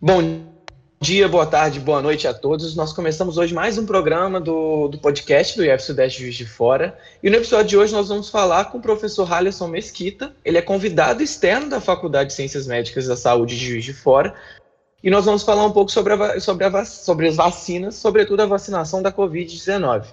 Bom dia, boa tarde, boa noite a todos. Nós começamos hoje mais um programa do, do podcast do IF Sudeste Juiz de Fora. E no episódio de hoje nós vamos falar com o professor Halisson Mesquita. Ele é convidado externo da Faculdade de Ciências Médicas da Saúde de Juiz de Fora. E nós vamos falar um pouco sobre, a, sobre, a, sobre as vacinas, sobretudo a vacinação da Covid-19.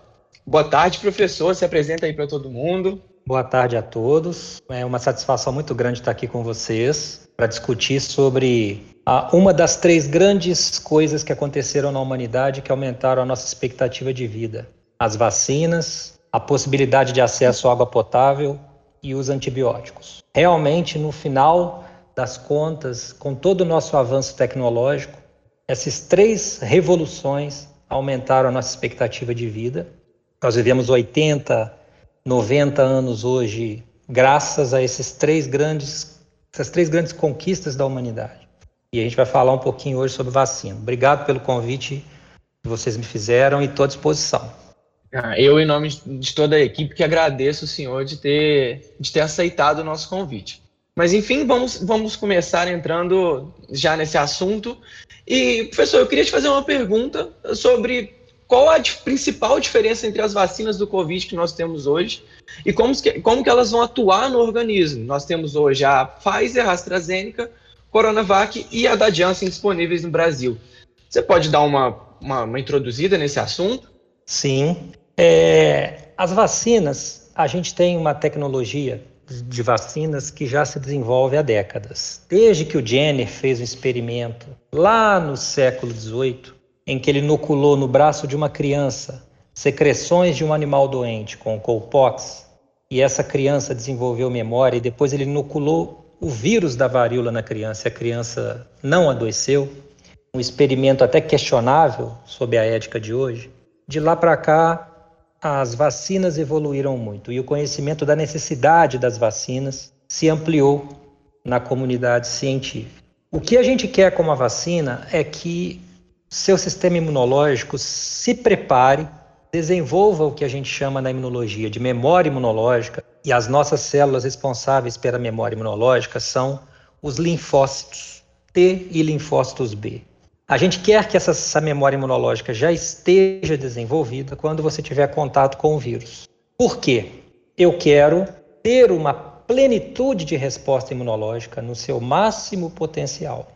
Boa tarde, professor. Se apresenta aí para todo mundo. Boa tarde a todos. É uma satisfação muito grande estar aqui com vocês para discutir sobre uma das três grandes coisas que aconteceram na humanidade que aumentaram a nossa expectativa de vida: as vacinas, a possibilidade de acesso à água potável e os antibióticos. Realmente, no final das contas, com todo o nosso avanço tecnológico, essas três revoluções aumentaram a nossa expectativa de vida. Nós vivemos 80 90 anos hoje, graças a esses três grandes, essas três grandes conquistas da humanidade. E a gente vai falar um pouquinho hoje sobre vacina. Obrigado pelo convite que vocês me fizeram e estou à disposição. Ah, eu, em nome de toda a equipe, que agradeço o senhor de ter, de ter aceitado o nosso convite. Mas, enfim, vamos, vamos começar entrando já nesse assunto. E, professor, eu queria te fazer uma pergunta sobre qual a principal diferença entre as vacinas do Covid que nós temos hoje e como que, como que elas vão atuar no organismo. Nós temos hoje a Pfizer, a AstraZeneca, Coronavac e a da Janssen disponíveis no Brasil. Você pode dar uma, uma, uma introduzida nesse assunto? Sim. É, as vacinas, a gente tem uma tecnologia de vacinas que já se desenvolve há décadas. Desde que o Jenner fez um experimento lá no século XVIII, em que ele inoculou no braço de uma criança secreções de um animal doente com cowpox, e essa criança desenvolveu memória, e depois ele inoculou o vírus da varíola na criança, a criança não adoeceu, um experimento até questionável sob a ética de hoje. De lá para cá, as vacinas evoluíram muito e o conhecimento da necessidade das vacinas se ampliou na comunidade científica. O que a gente quer com a vacina é que seu sistema imunológico se prepare, desenvolva o que a gente chama na imunologia de memória imunológica, e as nossas células responsáveis pela memória imunológica são os linfócitos T e linfócitos B. A gente quer que essa, essa memória imunológica já esteja desenvolvida quando você tiver contato com o vírus. Por quê? Eu quero ter uma plenitude de resposta imunológica no seu máximo potencial.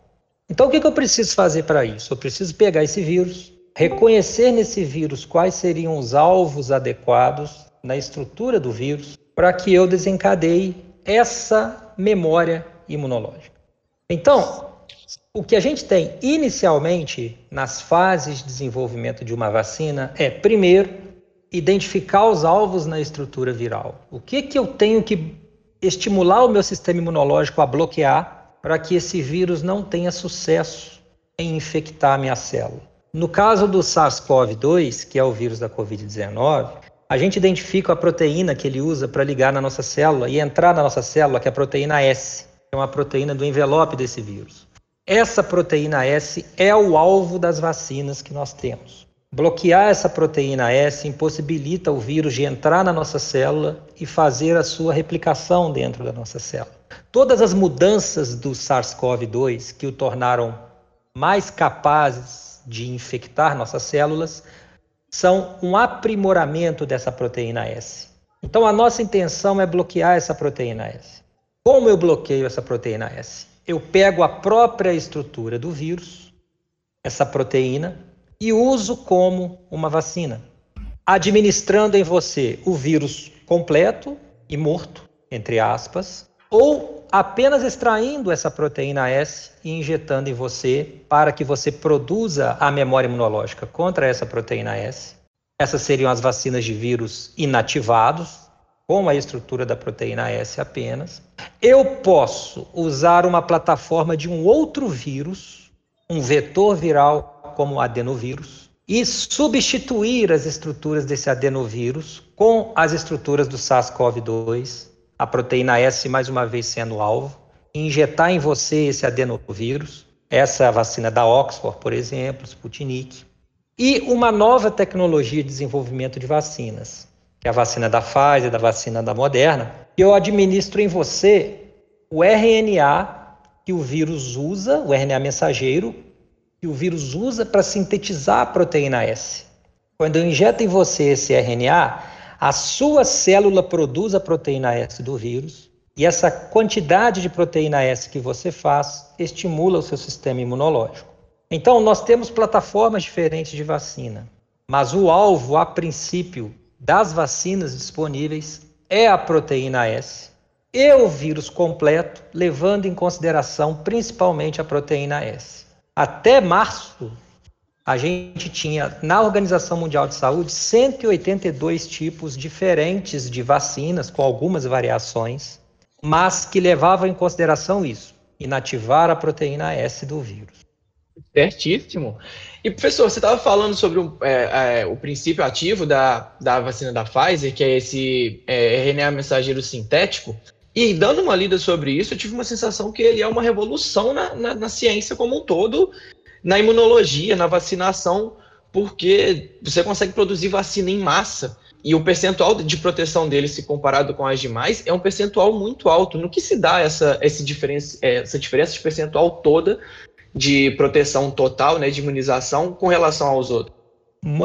Então, o que, eu preciso fazer para isso? Eu preciso pegar esse vírus, reconhecer nesse vírus quais seriam os alvos adequados na estrutura do vírus para que eu desencadeie essa memória imunológica. Então, o que a gente tem inicialmente nas fases de desenvolvimento de uma vacina é, primeiro, identificar os alvos na estrutura viral. O que, que eu tenho que estimular o meu sistema imunológico a bloquear para que esse vírus não tenha sucesso em infectar a minha célula. No caso do SARS-CoV-2, que é o vírus da Covid-19, a gente identifica a proteína que ele usa para ligar na nossa célula e entrar na nossa célula, que é a proteína S, que é uma proteína do envelope desse vírus. Essa proteína S é o alvo das vacinas que nós temos. Bloquear essa proteína S impossibilita o vírus de entrar na nossa célula e fazer a sua replicação dentro da nossa célula. Todas as mudanças do SARS-CoV-2 que o tornaram mais capazes de infectar nossas células são um aprimoramento dessa proteína S. Então, a nossa intenção é bloquear essa proteína S. Como eu bloqueio essa proteína S? Eu pego a própria estrutura do vírus, essa proteína, e uso como uma vacina, administrando em você o vírus completo e morto, entre aspas, ou apenas extraindo essa proteína S e injetando em você para que você produza a memória imunológica contra essa proteína S. Essas seriam as vacinas de vírus inativados, com a estrutura da proteína S apenas. Eu posso usar uma plataforma de um outro vírus, um vetor viral como o adenovírus, e substituir as estruturas desse adenovírus com as estruturas do SARS-CoV-2 a proteína S mais uma vez sendo alvo, injetar em você esse adenovírus, essa é a vacina da Oxford, por exemplo, Sputnik, e uma nova tecnologia de desenvolvimento de vacinas, que é a vacina da Pfizer, da vacina da Moderna, que eu administro em você o RNA que o vírus usa, o RNA mensageiro, que o vírus usa para sintetizar a proteína S. Quando eu injeto em você esse RNA, a sua célula produz a proteína S do vírus e essa quantidade de proteína S que você faz estimula o seu sistema imunológico. Então, nós temos plataformas diferentes de vacina, mas o alvo, a princípio, das vacinas disponíveis é a proteína S e o vírus completo, levando em consideração principalmente a proteína S. Até março, a gente tinha na Organização Mundial de Saúde 182 tipos diferentes de vacinas, com algumas variações, mas que levavam em consideração isso, inativar a proteína S do vírus. Certíssimo. E, professor, você estava falando sobre o, é, é, o, princípio ativo da, da vacina da Pfizer, que é esse é, RNA mensageiro sintético. E dando uma lida sobre isso, eu tive uma sensação que ele é uma revolução na, na, na ciência como um todo, na imunologia, na vacinação, porque você consegue produzir vacina em massa. E o percentual de proteção dele, se comparado com as demais, é um percentual muito alto. No que se dá essa, esse diferença, essa diferença de percentual toda de proteção total, né, de imunização, com relação aos outros?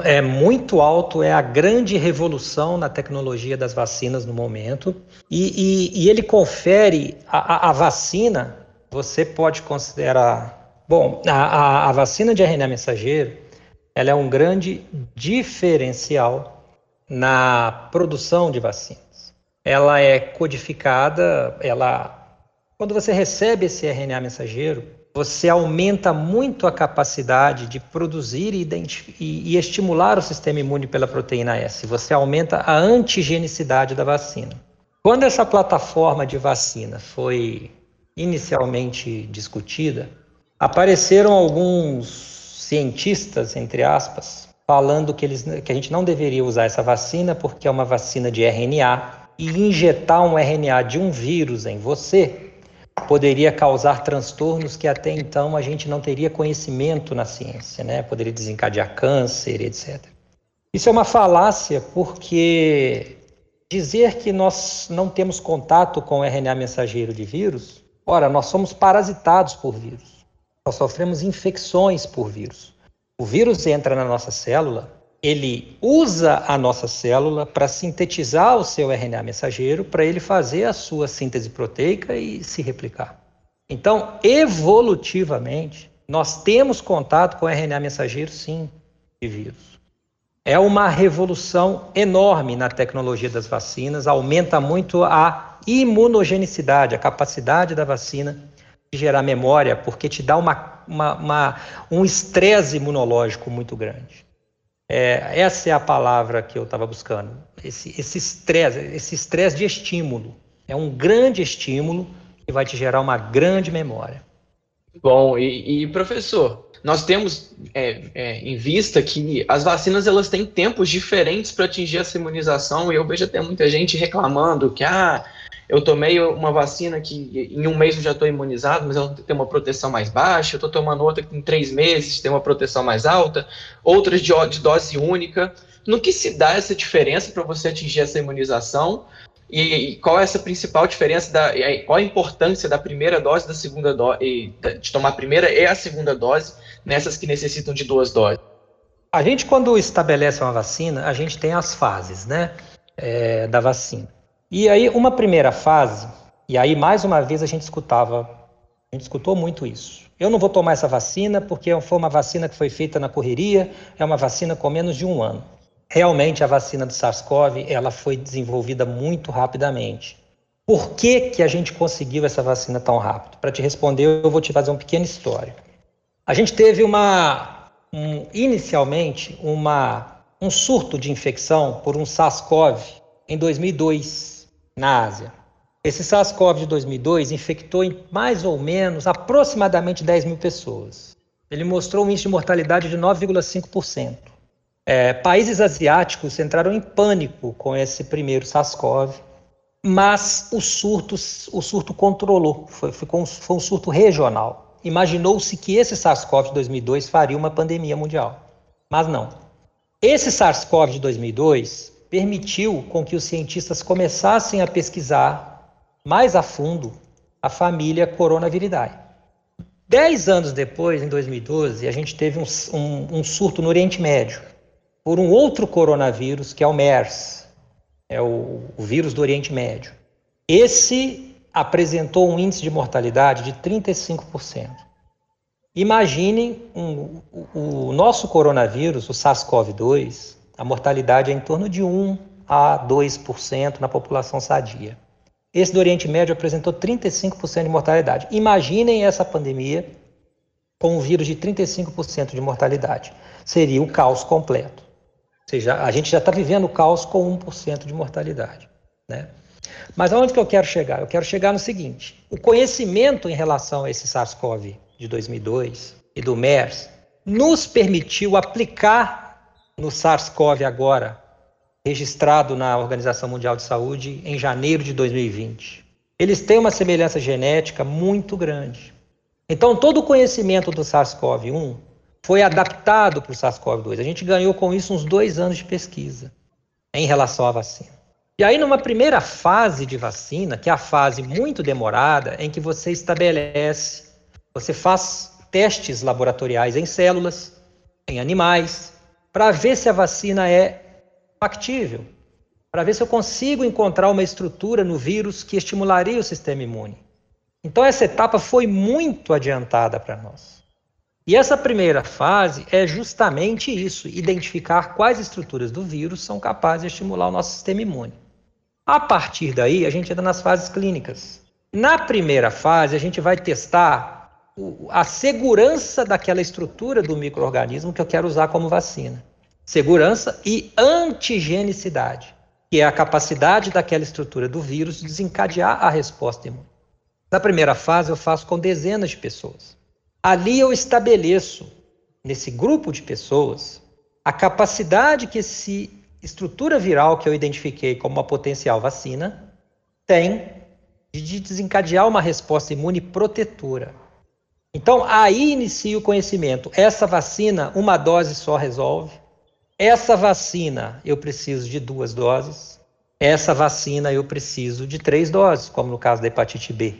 É muito alto, é a grande revolução na tecnologia das vacinas no momento. E, e, e ele confere a, a, a, vacina, você pode considerar. Bom, a, a vacina de RNA mensageiro ela é um grande diferencial na produção de vacinas. Ela é codificada, ela quando você recebe esse RNA mensageiro, você aumenta muito a capacidade de produzir e, e, e, estimular o sistema imune pela proteína S. Você aumenta a antigenicidade da vacina. Quando essa plataforma de vacina foi inicialmente discutida, apareceram alguns cientistas, entre aspas, falando que, eles, que a gente não deveria usar essa vacina porque é uma vacina de RNA e injetar um RNA de um vírus em você poderia causar transtornos que até então a gente não teria conhecimento na ciência, né? Poderia desencadear câncer, etc. Isso é uma falácia porque dizer que nós não temos contato com o RNA mensageiro de vírus, ora, nós somos parasitados por vírus. Nós sofremos infecções por vírus. O vírus entra na nossa célula ele usa a nossa célula para sintetizar o seu RNA mensageiro, para ele fazer a sua síntese proteica e se replicar. Então, evolutivamente, nós temos contato com RNA mensageiro, sim, de vírus. É uma revolução enorme na tecnologia das vacinas, aumenta muito a imunogenicidade, a capacidade da vacina gerar memória, porque te dá uma, uma, uma um estresse imunológico muito grande. É, essa é a palavra que eu estava buscando. Esse estresse, esse estresse de estímulo. É um grande estímulo que vai te gerar uma grande memória. Bom, e, e professor, nós temos é, é, em vista que as vacinas elas têm tempos diferentes para atingir essa imunização e eu vejo até muita gente reclamando que ah, eu tomei uma vacina que em um mês eu já estou imunizado, mas ela tem uma proteção mais baixa, eu estou tomando outra que em três meses tem uma proteção mais alta, outras de, de dose única. No que se dá essa diferença para você atingir essa imunização? E, e, qual é essa principal diferença, da, qual a importância da primeira dose da segunda dose, de tomar a primeira e a segunda dose nessas que necessitam de duas doses? A gente, quando estabelece uma vacina, a gente tem as fases né, é, da vacina. E aí, uma primeira fase, e aí mais uma vez a gente escutava, a gente escutou muito isso. Eu não vou tomar essa vacina porque foi uma vacina que foi feita na correria, é uma vacina com menos de um ano. Realmente a vacina do SARS-CoV ela foi desenvolvida muito rapidamente. Por que, que a gente conseguiu essa vacina tão rápido? Para te responder, eu vou te fazer um pequeno histórico. A gente teve uma, um, inicialmente, uma, um surto de infecção por um SARS-CoV em 2002 na Ásia. Esse SARS-CoV de 2002 infectou em mais ou menos aproximadamente 10 mil pessoas. Ele mostrou um índice de mortalidade de 9,5%. É, países asiáticos entraram em pânico com esse primeiro SARS-CoV, mas o surto, o surto controlou, foi, um, foi um surto regional. Imaginou-se que esse SARS-CoV de 2002 faria uma pandemia mundial, mas não. Esse SARS-CoV de 2002 permitiu com que os cientistas começassem a pesquisar mais a fundo a família Coronaviridae. Dez anos depois, em 2012, a gente teve um, um, um surto no Oriente Médio por um outro coronavírus, que é o MERS, é o, o vírus do Oriente Médio. Esse apresentou um índice de mortalidade de 35%. Imaginem um, o, o nosso coronavírus, o SARS-CoV-2, a mortalidade é em torno de 1 a 2% na população sadia. Esse do Oriente Médio apresentou 35% de mortalidade. Imaginem essa pandemia com um vírus de 35% de mortalidade. Seria o caos completo. Ou seja, a gente já está vivendo o caos com 1% de mortalidade. Né? Mas aonde que eu quero chegar? Eu quero chegar no seguinte: o conhecimento em relação a esse SARS-CoV de 2002 e do MERS nos permitiu aplicar no SARS-CoV agora registrado na Organização Mundial de Saúde em janeiro de 2020. Eles têm uma semelhança genética muito grande. Então, todo o conhecimento do SARS-CoV-1 foi adaptado para o SARS-CoV-2. A gente ganhou com isso uns dois anos de pesquisa em relação à vacina. E aí, numa primeira fase de vacina, que é a fase muito demorada, em que você estabelece, você faz testes laboratoriais em células, em animais, para ver se a vacina é factível, para ver se eu consigo encontrar uma estrutura no vírus que estimularia o sistema imune. Então, essa etapa foi muito adiantada para nós. E essa primeira fase é justamente isso: identificar quais estruturas do vírus são capazes de estimular o nosso sistema imune. A partir daí, a gente entra nas fases clínicas. Na primeira fase, a gente vai testar a segurança daquela estrutura do microorganismo que eu quero usar como vacina segurança e antigenicidade, que é a capacidade daquela estrutura do vírus de desencadear a resposta imune. Na primeira fase, eu faço com dezenas de pessoas. Ali eu estabeleço, nesse grupo de pessoas, a capacidade que essa estrutura viral que eu identifiquei como uma potencial vacina tem de desencadear uma resposta imune protetora. Então, aí inicia o conhecimento. Essa vacina, uma dose só resolve. Essa vacina eu preciso de duas doses, essa vacina eu preciso de três doses, como no caso da hepatite B.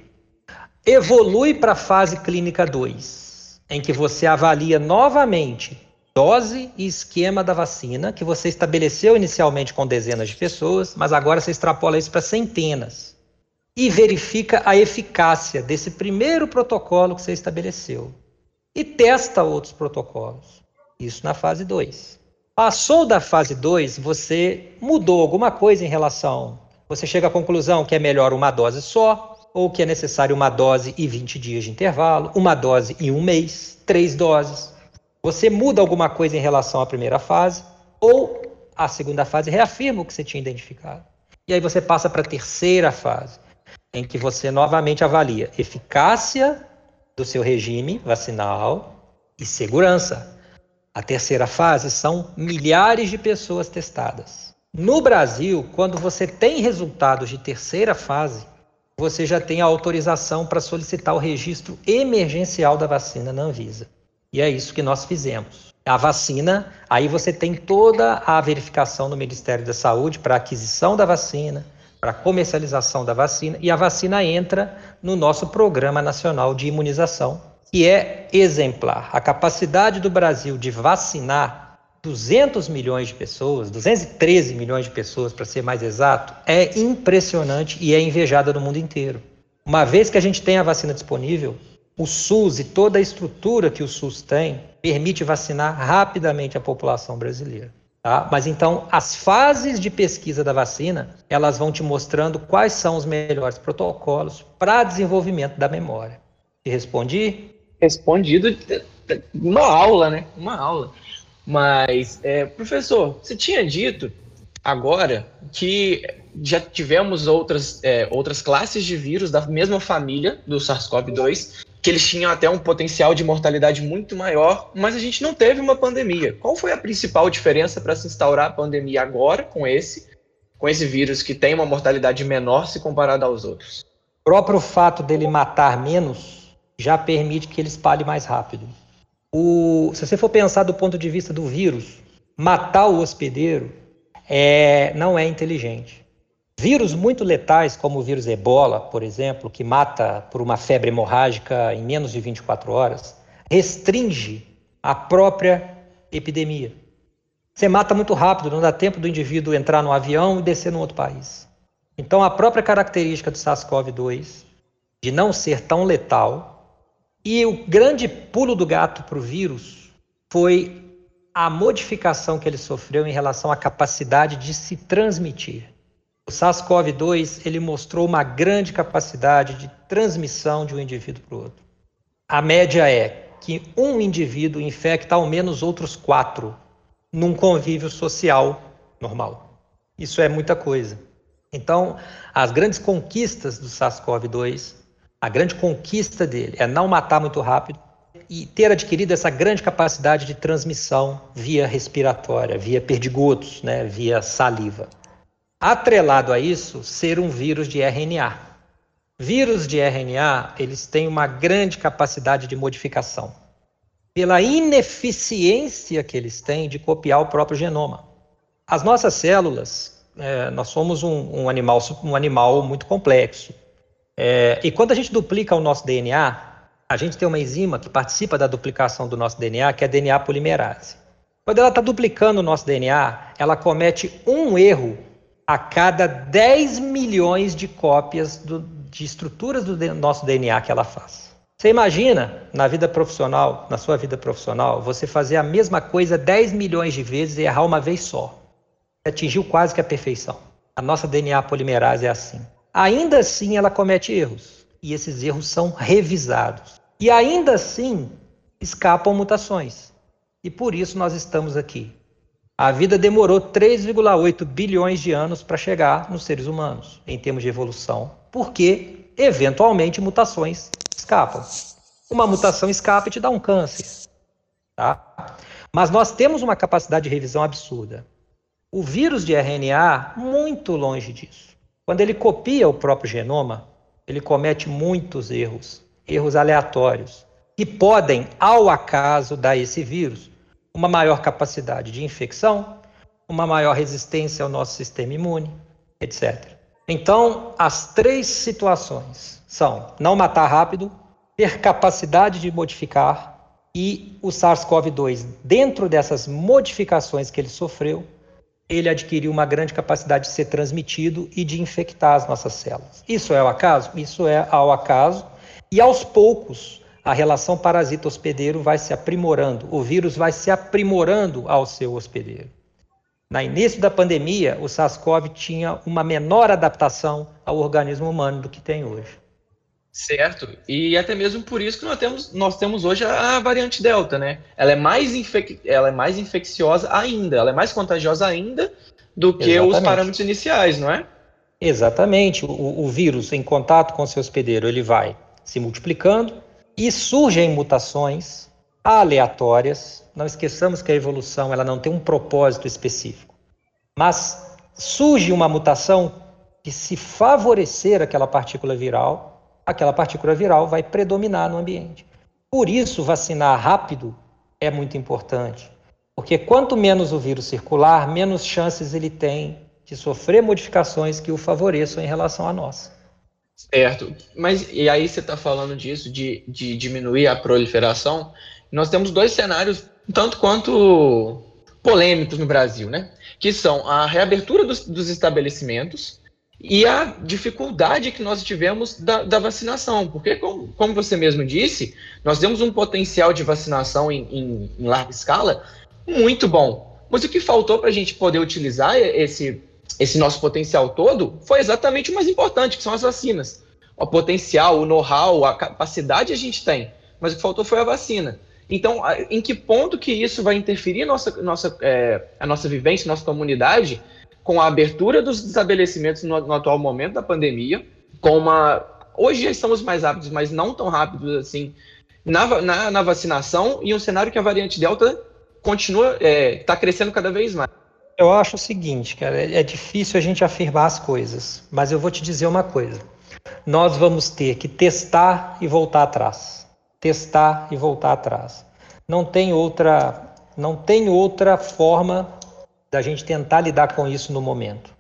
Evolui para a fase clínica 2, em que você avalia novamente dose e esquema da vacina, que você estabeleceu inicialmente com dezenas de pessoas, mas agora você extrapola isso para centenas. E verifica a eficácia desse primeiro protocolo que você estabeleceu. E testa outros protocolos. Isso na fase 2. Passou da fase 2, você mudou alguma coisa em relação. Você chega à conclusão que é melhor uma dose só, ou que é necessário uma dose e 20 dias de intervalo, uma dose e um mês, três doses. Você muda alguma coisa em relação à primeira fase, ou a segunda fase reafirma o que você tinha identificado. E aí você passa para a terceira fase, em que você novamente avalia eficácia do seu regime vacinal e segurança. A terceira fase são milhares de pessoas testadas. No Brasil, quando você tem resultados de terceira fase, você já tem a autorização para solicitar o registro emergencial da vacina na Anvisa. E é isso que nós fizemos. A vacina, aí você tem toda a verificação no Ministério da Saúde para aquisição da vacina, para comercialização da vacina, e a vacina entra no nosso Programa Nacional de Imunização, que é exemplar. A capacidade do Brasil de vacinar 200 milhões de pessoas, 213 milhões de pessoas, para ser mais exato, é impressionante e é invejada no mundo inteiro. Uma vez que a gente tem a vacina disponível, o SUS e toda a estrutura que o SUS tem permite vacinar rapidamente a população brasileira. Tá? Mas então, as fases de pesquisa da vacina, elas vão te mostrando quais são os melhores protocolos para desenvolvimento da memória. Te respondi? respondido uma aula, né? Uma aula. Mas, é, professor, você tinha dito agora que já tivemos outras, é, outras classes de vírus da mesma família do SARS-CoV-2, que eles tinham até um potencial de mortalidade muito maior, mas a gente não teve uma pandemia. Qual foi a principal diferença para se instaurar a pandemia agora com esse, com esse vírus que tem uma mortalidade menor se comparado aos outros? O próprio fato dele matar menos já permite que ele espalhe mais rápido. O, se você for pensar do ponto de vista do vírus, matar o hospedeiro é, não é inteligente. Vírus muito letais, como o vírus ebola, por exemplo, que mata por uma febre hemorrágica em menos de 24 horas, restringe a própria epidemia. Você mata muito rápido, não dá tempo do indivíduo entrar no avião e descer no outro país. Então, a própria característica do SARS-CoV-2 de não ser tão letal e o grande pulo do gato para o vírus foi a modificação que ele sofreu em relação à capacidade de se transmitir. O SARS-CoV-2 ele mostrou uma grande capacidade de transmissão de um indivíduo para o outro. A média é que um indivíduo infecta ao menos outros quatro num convívio social normal. Isso é muita coisa. Então, as grandes conquistas do SARS-CoV-2, a grande conquista dele é não matar muito rápido e ter adquirido essa grande capacidade de transmissão via respiratória, via perdigotos, né, via saliva. Atrelado a isso, ser um vírus de RNA. Vírus de RNA, eles têm uma grande capacidade de modificação pela ineficiência que eles têm de copiar o próprio genoma. As nossas células, é, nós somos um, um, animal, um animal muito complexo. É, e quando a gente duplica o nosso DNA, a gente tem uma enzima que participa da duplicação do nosso DNA, que é a DNA polimerase. Quando ela está duplicando o nosso DNA, ela comete um erro a cada 10 milhões de cópias do, de estruturas do nosso DNA que ela faz. Você imagina, na vida profissional, na sua vida profissional, você fazer a mesma coisa 10 milhões de vezes e errar uma vez só. Você atingiu quase que a perfeição. A nossa DNA polimerase é assim. Ainda assim, ela comete erros. E esses erros são revisados. E ainda assim, escapam mutações. E por isso nós estamos aqui. A vida demorou 3,8 bilhões de anos para chegar nos seres humanos, em termos de evolução, porque, eventualmente, mutações escapam. Uma mutação escapa e te dá um câncer. Tá? Mas nós temos uma capacidade de revisão absurda. O vírus de RNA, muito longe disso. Quando ele copia o próprio genoma, ele comete muitos erros, erros aleatórios, que podem, ao acaso, dar esse vírus uma maior capacidade de infecção, uma maior resistência ao nosso sistema imune, etc. Então, as três situações são não matar rápido, ter capacidade de modificar e o SARS-CoV-2, dentro dessas modificações que ele sofreu, ele adquiriu uma grande capacidade de ser transmitido e de infectar as nossas células. Isso é ao acaso? Isso é ao acaso. E aos poucos, a relação parasita-hospedeiro vai se aprimorando, o vírus vai se aprimorando ao seu hospedeiro. No início da pandemia, o SARS-CoV tinha uma menor adaptação ao organismo humano do que tem hoje. Certo. E até mesmo por isso que nós temos, nós temos hoje a, variante Delta, né? Ela é, mais infec, ela é mais infecciosa ainda, ela é mais contagiosa ainda do que Exatamente. os parâmetros iniciais, não é? Exatamente. O, o vírus, em contato com seu hospedeiro, ele vai se multiplicando e surgem mutações aleatórias. Não esqueçamos que a evolução ela não tem um propósito específico. Mas surge uma mutação que, se favorecer aquela partícula viral, aquela partícula viral vai predominar no ambiente. Por isso, vacinar rápido é muito importante, porque quanto menos o vírus circular, menos chances ele tem de sofrer modificações que o favoreçam em relação a nós. Certo, mas e aí você está falando disso, de, de diminuir a proliferação? Nós temos dois cenários, tanto quanto polêmicos no Brasil, né? Que são a reabertura dos, dos estabelecimentos e a dificuldade que nós tivemos da, da vacinação, porque, como, como, você mesmo disse, nós temos um potencial de vacinação em, em, em larga escala muito bom. Mas o que faltou para a gente poder utilizar esse, esse nosso potencial todo foi exatamente o mais importante, que são as vacinas. O potencial, o know-how, a capacidade a gente tem, mas o que faltou foi a vacina. Então, em que ponto que isso vai interferir nossa, nossa, é, a nossa vivência, nossa comunidade, com a abertura dos estabelecimentos no, no atual momento da pandemia, com uma. Hoje já estamos mais rápidos, mas não tão rápidos assim na, na, na vacinação, e um cenário que a variante Delta continua, está é, tá crescendo cada vez mais. Eu acho o seguinte, cara, é, é difícil a gente afirmar as coisas, mas eu vou te dizer uma coisa. Nós vamos ter que testar e voltar atrás. Testar e voltar atrás. Não tem outra, não tem outra forma da gente tentar lidar com isso no momento.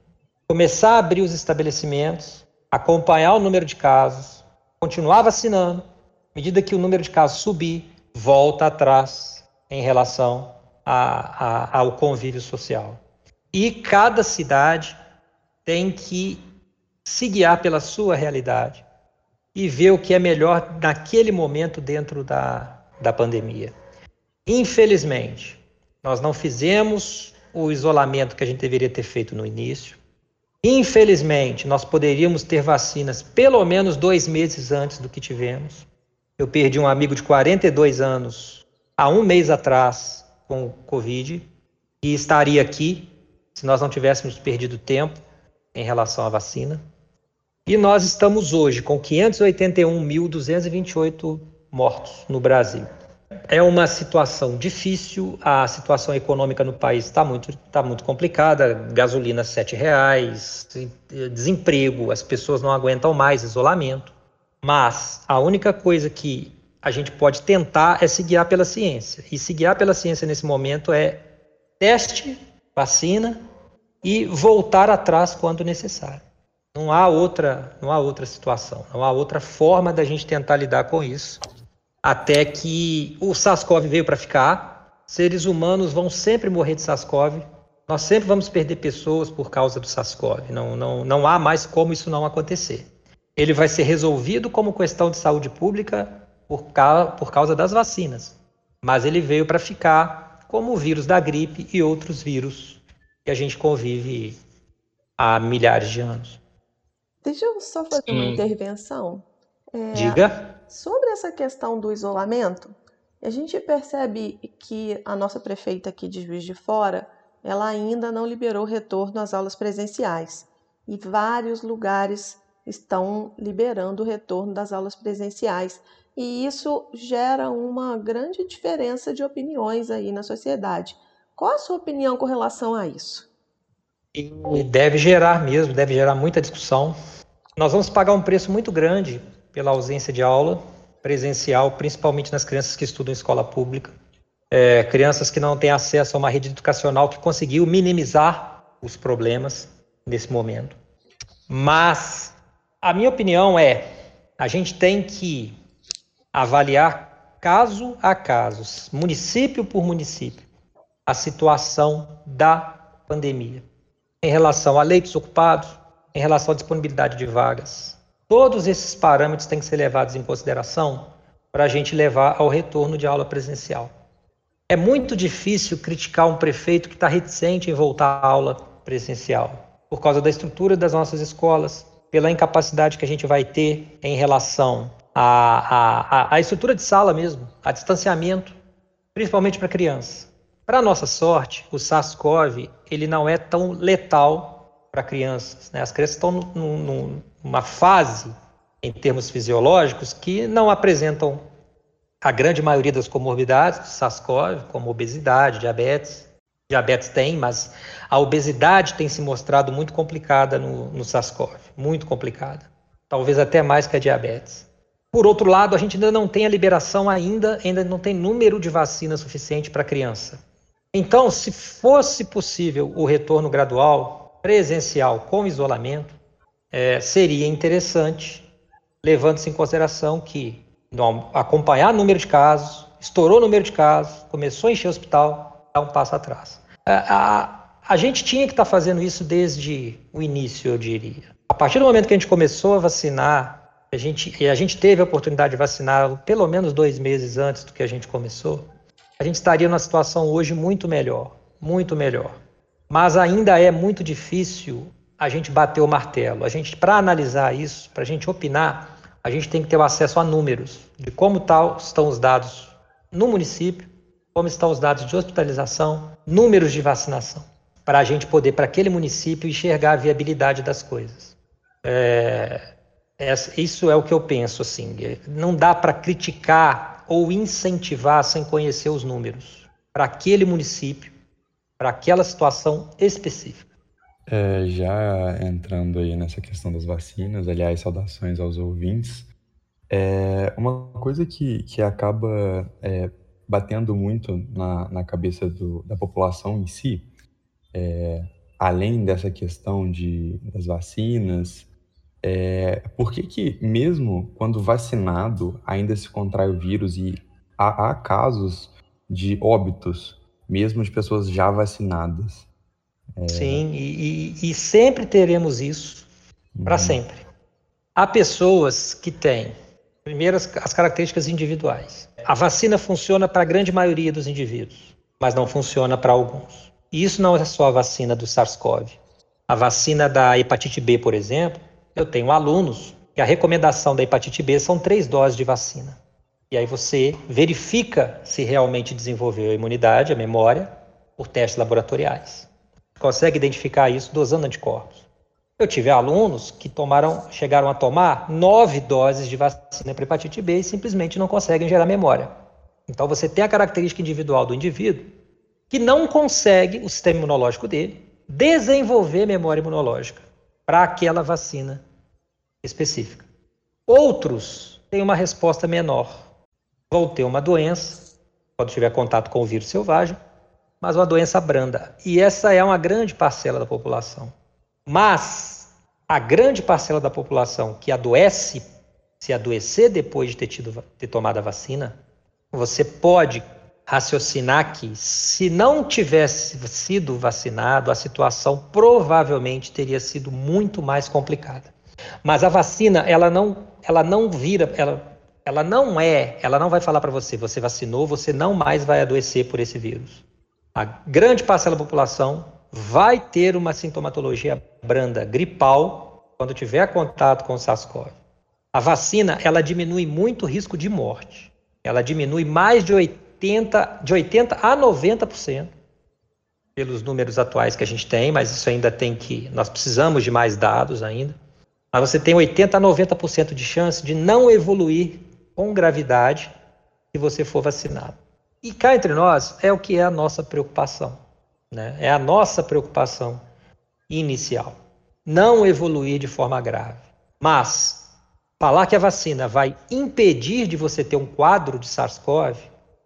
começar a abrir os estabelecimentos, acompanhar o número de casos, continuar vacinando, à medida que o número de casos subir, volta atrás em relação a, a, ao convívio social. E cada cidade tem que se guiar pela sua realidade e ver o que é melhor naquele momento dentro da, da pandemia. Infelizmente, nós não fizemos o isolamento que a gente deveria ter feito no início. Infelizmente, nós poderíamos ter vacinas pelo menos dois meses antes do que tivemos. Eu perdi um amigo de 42 anos há um mês atrás com Covid e estaria aqui se nós não tivéssemos perdido tempo em relação à vacina. E nós estamos hoje com 581.228 mortos no Brasil. É uma situação difícil, a situação econômica no país está muito, tá muito complicada, gasolina R$ reais, desemprego, as pessoas não aguentam mais isolamento. Mas a única coisa que a gente pode tentar é se guiar pela ciência. E se guiar pela ciência nesse momento é teste, vacina e voltar atrás quando necessário. Não há outra, não há outra situação, não há outra forma da gente tentar lidar com isso até que o SARS-CoV veio para ficar. Seres humanos vão sempre morrer de SARS-CoV. Nós sempre vamos perder pessoas por causa do SARS-CoV. Não, não, não há mais como isso não acontecer. Ele vai ser resolvido como questão de saúde pública por, causa, por causa das vacinas. Mas ele veio para ficar como o vírus da gripe e outros vírus que a gente convive há milhares de anos. Deixa eu só fazer uma intervenção. É, Diga. Sobre essa questão do isolamento, a gente percebe que a nossa prefeita aqui de Juiz de Fora, ela ainda não liberou o retorno às aulas presenciais. E vários lugares estão liberando o retorno das aulas presenciais. E isso gera uma grande diferença de opiniões aí na sociedade. Qual a sua opinião com relação a isso? E deve gerar mesmo, deve gerar muita discussão. Nós vamos pagar um preço muito grande pela ausência de aula presencial, principalmente nas crianças que estudam em escola pública, é, crianças que não têm acesso a uma rede educacional que conseguiu minimizar os problemas nesse momento. Mas a minha opinião é, a gente tem que avaliar caso a caso, município por município, a situação da pandemia em relação a leitos ocupados, em relação à disponibilidade de vagas, Todos esses parâmetros têm que ser levados em consideração para a gente levar ao retorno de aula presencial. É muito difícil criticar um prefeito que está reticente em voltar à aula presencial, por causa da estrutura das nossas escolas, pela incapacidade que a gente vai ter em relação à, à, à estrutura de sala mesmo, a distanciamento, principalmente para crianças. Para nossa sorte, o SARS-CoV ele não é tão letal para crianças. Né? As crianças estão num, uma fase, em termos fisiológicos, que não apresentam a grande maioria das comorbidades do SARS-CoV, como obesidade, diabetes. Diabetes tem, mas a obesidade tem se mostrado muito complicada no, no SARS-CoV, muito complicada. Talvez até mais que a diabetes. Por outro lado, a gente ainda não tem a liberação ainda, ainda não tem número de vacina suficiente para criança. Então, se fosse possível o retorno gradual, presencial, com isolamento, é, seria interessante, levando-se em consideração que acompanhar o número de casos, estourou o número de casos, começou a encher o hospital, dá um passo atrás. A, a, a gente tinha que estar tá fazendo isso desde o início, eu diria. A partir do momento que a gente começou a vacinar, a gente, e a gente teve a oportunidade de vacinar pelo menos dois meses antes do que a gente começou, a gente estaria numa situação hoje muito melhor, muito melhor. Mas ainda é muito difícil a gente bater o martelo. A gente, para analisar isso, para a gente opinar, a gente tem que ter acesso a números de como tal estão os dados no município, como estão os dados de hospitalização, números de vacinação, para a gente poder, para aquele município, enxergar a viabilidade das coisas. É, é, isso é o que eu penso, assim. Não dá para criticar ou incentivar sem conhecer os números para aquele município, para aquela situação específica. É, já entrando aí nessa questão das vacinas, aliás, saudações aos ouvintes. É, uma coisa que, que acaba é, batendo muito na, na cabeça do, da população em si, é, além dessa questão de, das vacinas, é, por que, que mesmo quando vacinado ainda se contrai o vírus e há, há casos de óbitos, mesmo de pessoas já vacinadas? É... Sim, e, e, e, sempre teremos isso para uhum. sempre. Há pessoas que têm, primeiro, as, as características individuais. A vacina funciona para a grande maioria dos indivíduos, mas não funciona para alguns. E isso não é só a vacina do SARS-CoV. A vacina da hepatite B, por exemplo, eu tenho alunos que a recomendação da hepatite B são três doses de vacina. E aí você verifica se realmente desenvolveu a imunidade, a memória, por testes laboratoriais. Consegue identificar isso dosando anticorpos. Eu tive alunos que tomaram, chegaram a tomar nove doses de vacina para hepatite B e simplesmente não conseguem gerar memória. Então você tem a característica individual do indivíduo que não consegue, o sistema imunológico dele, desenvolver memória imunológica para aquela vacina específica. Outros têm uma resposta menor. Vão ter uma doença, quando tiver contato com o vírus selvagem, mas uma doença branda. E essa é uma grande parcela da população. Mas a grande parcela da população que adoece, se adoecer depois de ter, tido, ter tomado a vacina, você pode raciocinar que se não tivesse sido vacinado, a situação provavelmente teria sido muito mais complicada. Mas a vacina, ela não, ela não vira, ela, ela não é, ela não vai falar para você, você vacinou, você não mais vai adoecer por esse vírus. A grande parcela da população vai ter uma sintomatologia branda, gripal, quando tiver contato com o SARS-CoV. A vacina, ela diminui muito o risco de morte. Ela diminui mais de 80, de 80 a 90% pelos números atuais que a gente tem, mas isso ainda tem que, nós precisamos de mais dados ainda. Mas você tem 80 a 90% de chance de não evoluir com gravidade se você for vacinado. E cá entre nós é o que é a nossa preocupação. Né? É a nossa preocupação inicial. Não evoluir de forma grave. Mas falar que a vacina vai impedir de você ter um quadro de SARS-CoV,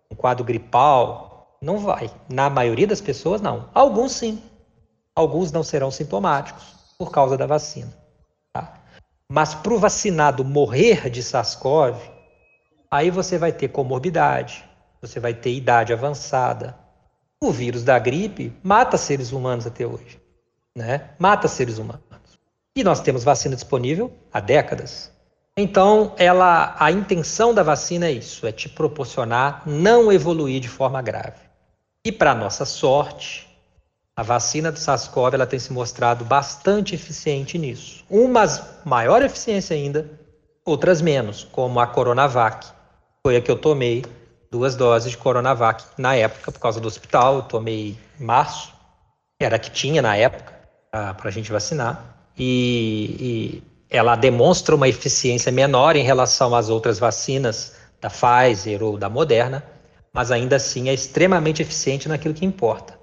um quadro gripal, não vai. Na maioria das pessoas, não. Alguns sim. Alguns não serão sintomáticos por causa da vacina. Mas para o vacinado morrer de SARS-CoV, aí você vai ter comorbidade, você vai ter idade avançada. O vírus da gripe mata seres humanos até hoje, né? Mata seres humanos. E nós temos vacina disponível há décadas. Então, ela, a intenção da vacina é isso, é te proporcionar não evoluir de forma grave. E para nossa sorte, a vacina do SARS-CoV ela tem se mostrado bastante eficiente nisso. Umas maior eficiência ainda, outras menos, como a Coronavac, foi a que eu tomei duas doses de Coronavac na época, por causa do hospital. Eu tomei em março, era a que tinha na época para a gente vacinar. E, e, ela demonstra uma eficiência menor em relação às outras vacinas da Pfizer ou da Moderna, mas ainda assim é extremamente eficiente naquilo que importa: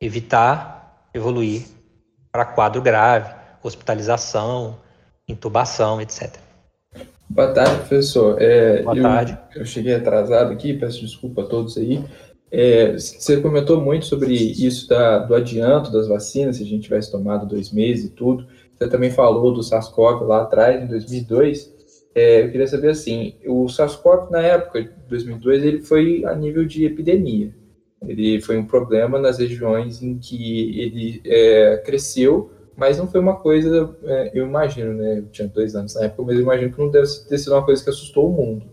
evitar evoluir para quadro grave, hospitalização, intubação, etc. Boa tarde, professor. É, Boa tarde. Eu, eu, cheguei atrasado aqui, peço desculpa a todos aí. É, você comentou muito sobre isso da, do adianto das vacinas, se a gente tivesse tomado dois meses e tudo. Você também falou do SARS-CoV lá atrás, em 2002. É, eu queria saber assim, o SARS-CoV na época de 2002 ele foi a nível de epidemia. Ele foi um problema nas regiões em que ele é, cresceu mas não foi uma coisa, é, eu imagino, né? Eu tinha dois anos na época, mas eu imagino que não deve ter sido uma coisa que assustou o mundo.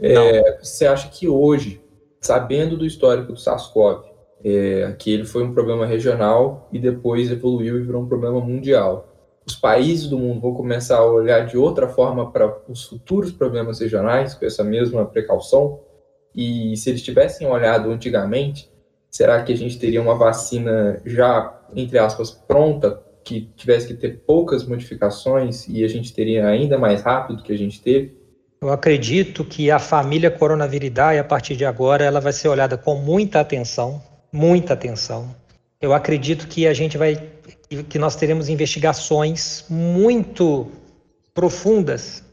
É, você acha que hoje, sabendo do histórico do SARS-CoV, é, que ele foi um problema regional e depois evoluiu e virou um problema mundial, os países do mundo vão começar a olhar de outra forma para os futuros problemas regionais, com essa mesma precaução? E se eles tivessem olhado antigamente, será que a gente teria uma vacina já, entre aspas, pronta que tivesse que ter poucas modificações e a gente teria ainda mais rápido do que a gente teve? Eu acredito que a família coronaviridae, a partir de agora, ela vai ser olhada com muita atenção, muita atenção. Eu acredito que a gente vai, que nós teremos investigações muito profundas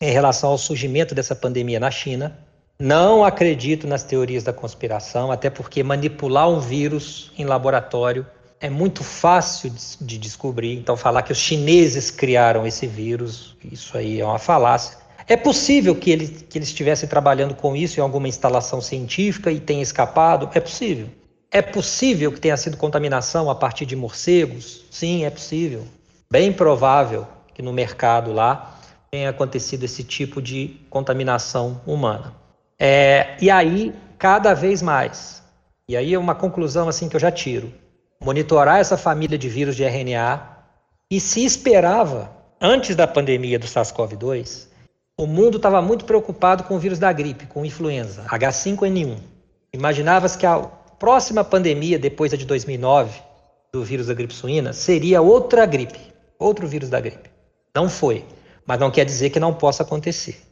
em relação ao surgimento dessa pandemia na China. Não acredito nas teorias da conspiração, até porque manipular um vírus em laboratório é muito fácil de descobrir. Então, falar que os chineses criaram esse vírus, isso aí é uma falácia. É possível que, ele, que eles estivessem trabalhando com isso em alguma instalação científica e tenha escapado? É possível. É possível que tenha sido contaminação a partir de morcegos? Sim, é possível. Bem provável que no mercado lá tenha acontecido esse tipo de contaminação humana. É, e aí, cada vez mais, e aí é uma conclusão assim que eu já tiro, monitorar essa família de vírus de RNA e se esperava, antes da pandemia do SARS-CoV-2, o mundo estava muito preocupado com o vírus da gripe, com influenza, H5N1. Imaginava-se que a próxima pandemia, depois da de 2009, do vírus da gripe suína, seria outra gripe, outro vírus da gripe. Não foi, mas não quer dizer que não possa acontecer.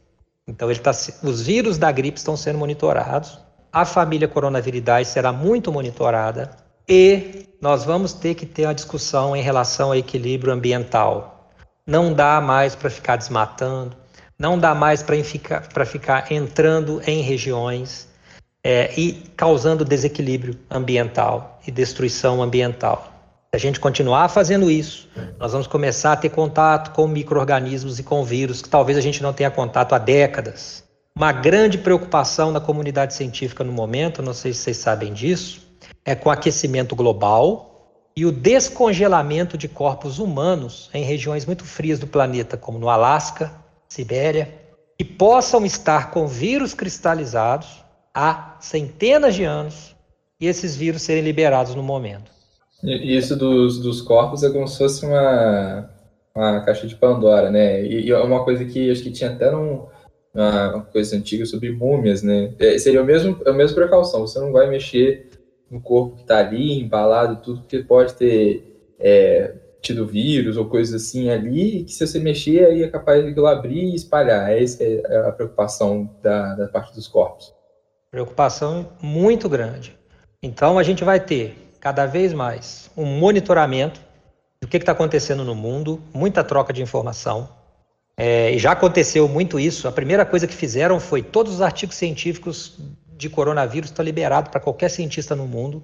Então, tá, os vírus da gripe estão sendo monitorados, a família coronaviridae será muito monitorada, e nós vamos ter que ter uma discussão em relação ao equilíbrio ambiental. Não dá mais para ficar desmatando, não dá mais para ficar, ficar entrando em regiões é, e causando desequilíbrio ambiental e destruição ambiental. Se a gente continuar fazendo isso, nós vamos começar a ter contato com micro-organismos e com vírus que talvez a gente não tenha contato há décadas. Uma grande preocupação na comunidade científica no momento, não sei se vocês sabem disso, é com o aquecimento global e o descongelamento de corpos humanos em regiões muito frias do planeta, como no Alasca, Sibéria, que possam estar com vírus cristalizados há centenas de anos e esses vírus serem liberados no momento. Isso dos, dos corpos é como se fosse uma, uma caixa de Pandora, né? E, e é uma coisa que acho que tinha até num, uma coisa antiga sobre múmias, né? É, seria o mesmo, a mesma precaução, você não vai mexer no corpo que está ali, embalado e tudo, porque pode ter é, tido vírus ou coisas assim ali, que se você mexer, aí é capaz de abrir e espalhar. Essa é a preocupação da, da parte dos corpos. Preocupação muito grande. Então a gente vai ter cada vez mais um monitoramento do que está acontecendo no mundo, muita troca de informação. É, e já aconteceu muito isso. A primeira coisa que fizeram foi todos os artigos científicos de coronavírus está liberado para qualquer cientista no mundo.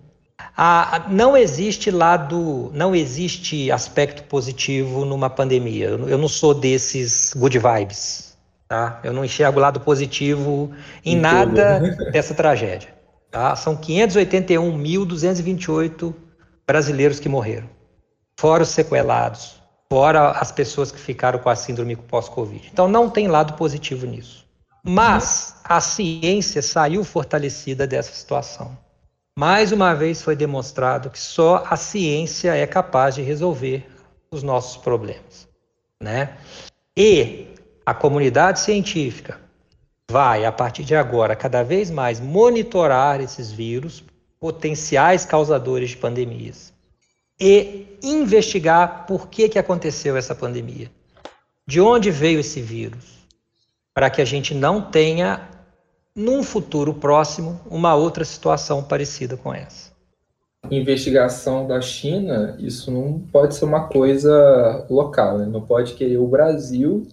Ah, não existe lado, não existe aspecto positivo numa pandemia. Eu, eu não sou desses good vibes, tá? Eu não enxergo lado positivo em, em nada tudo. dessa tragédia. Tá? São 581.228 brasileiros que morreram, fora os sequelados, fora as pessoas que ficaram com a síndrome pós-Covid. Então não tem lado positivo nisso. Mas a ciência saiu fortalecida dessa situação. Mais uma vez foi demonstrado que só a ciência é capaz de resolver os nossos problemas, né? E a comunidade científica vai, a partir de agora, cada vez mais monitorar esses vírus, potenciais causadores de pandemias, e investigar por que, que aconteceu essa pandemia. De onde veio esse vírus? para que a gente não tenha, num futuro próximo, uma outra situação parecida com essa. Investigação da China, isso não pode ser uma coisa local, né? não pode querer o Brasil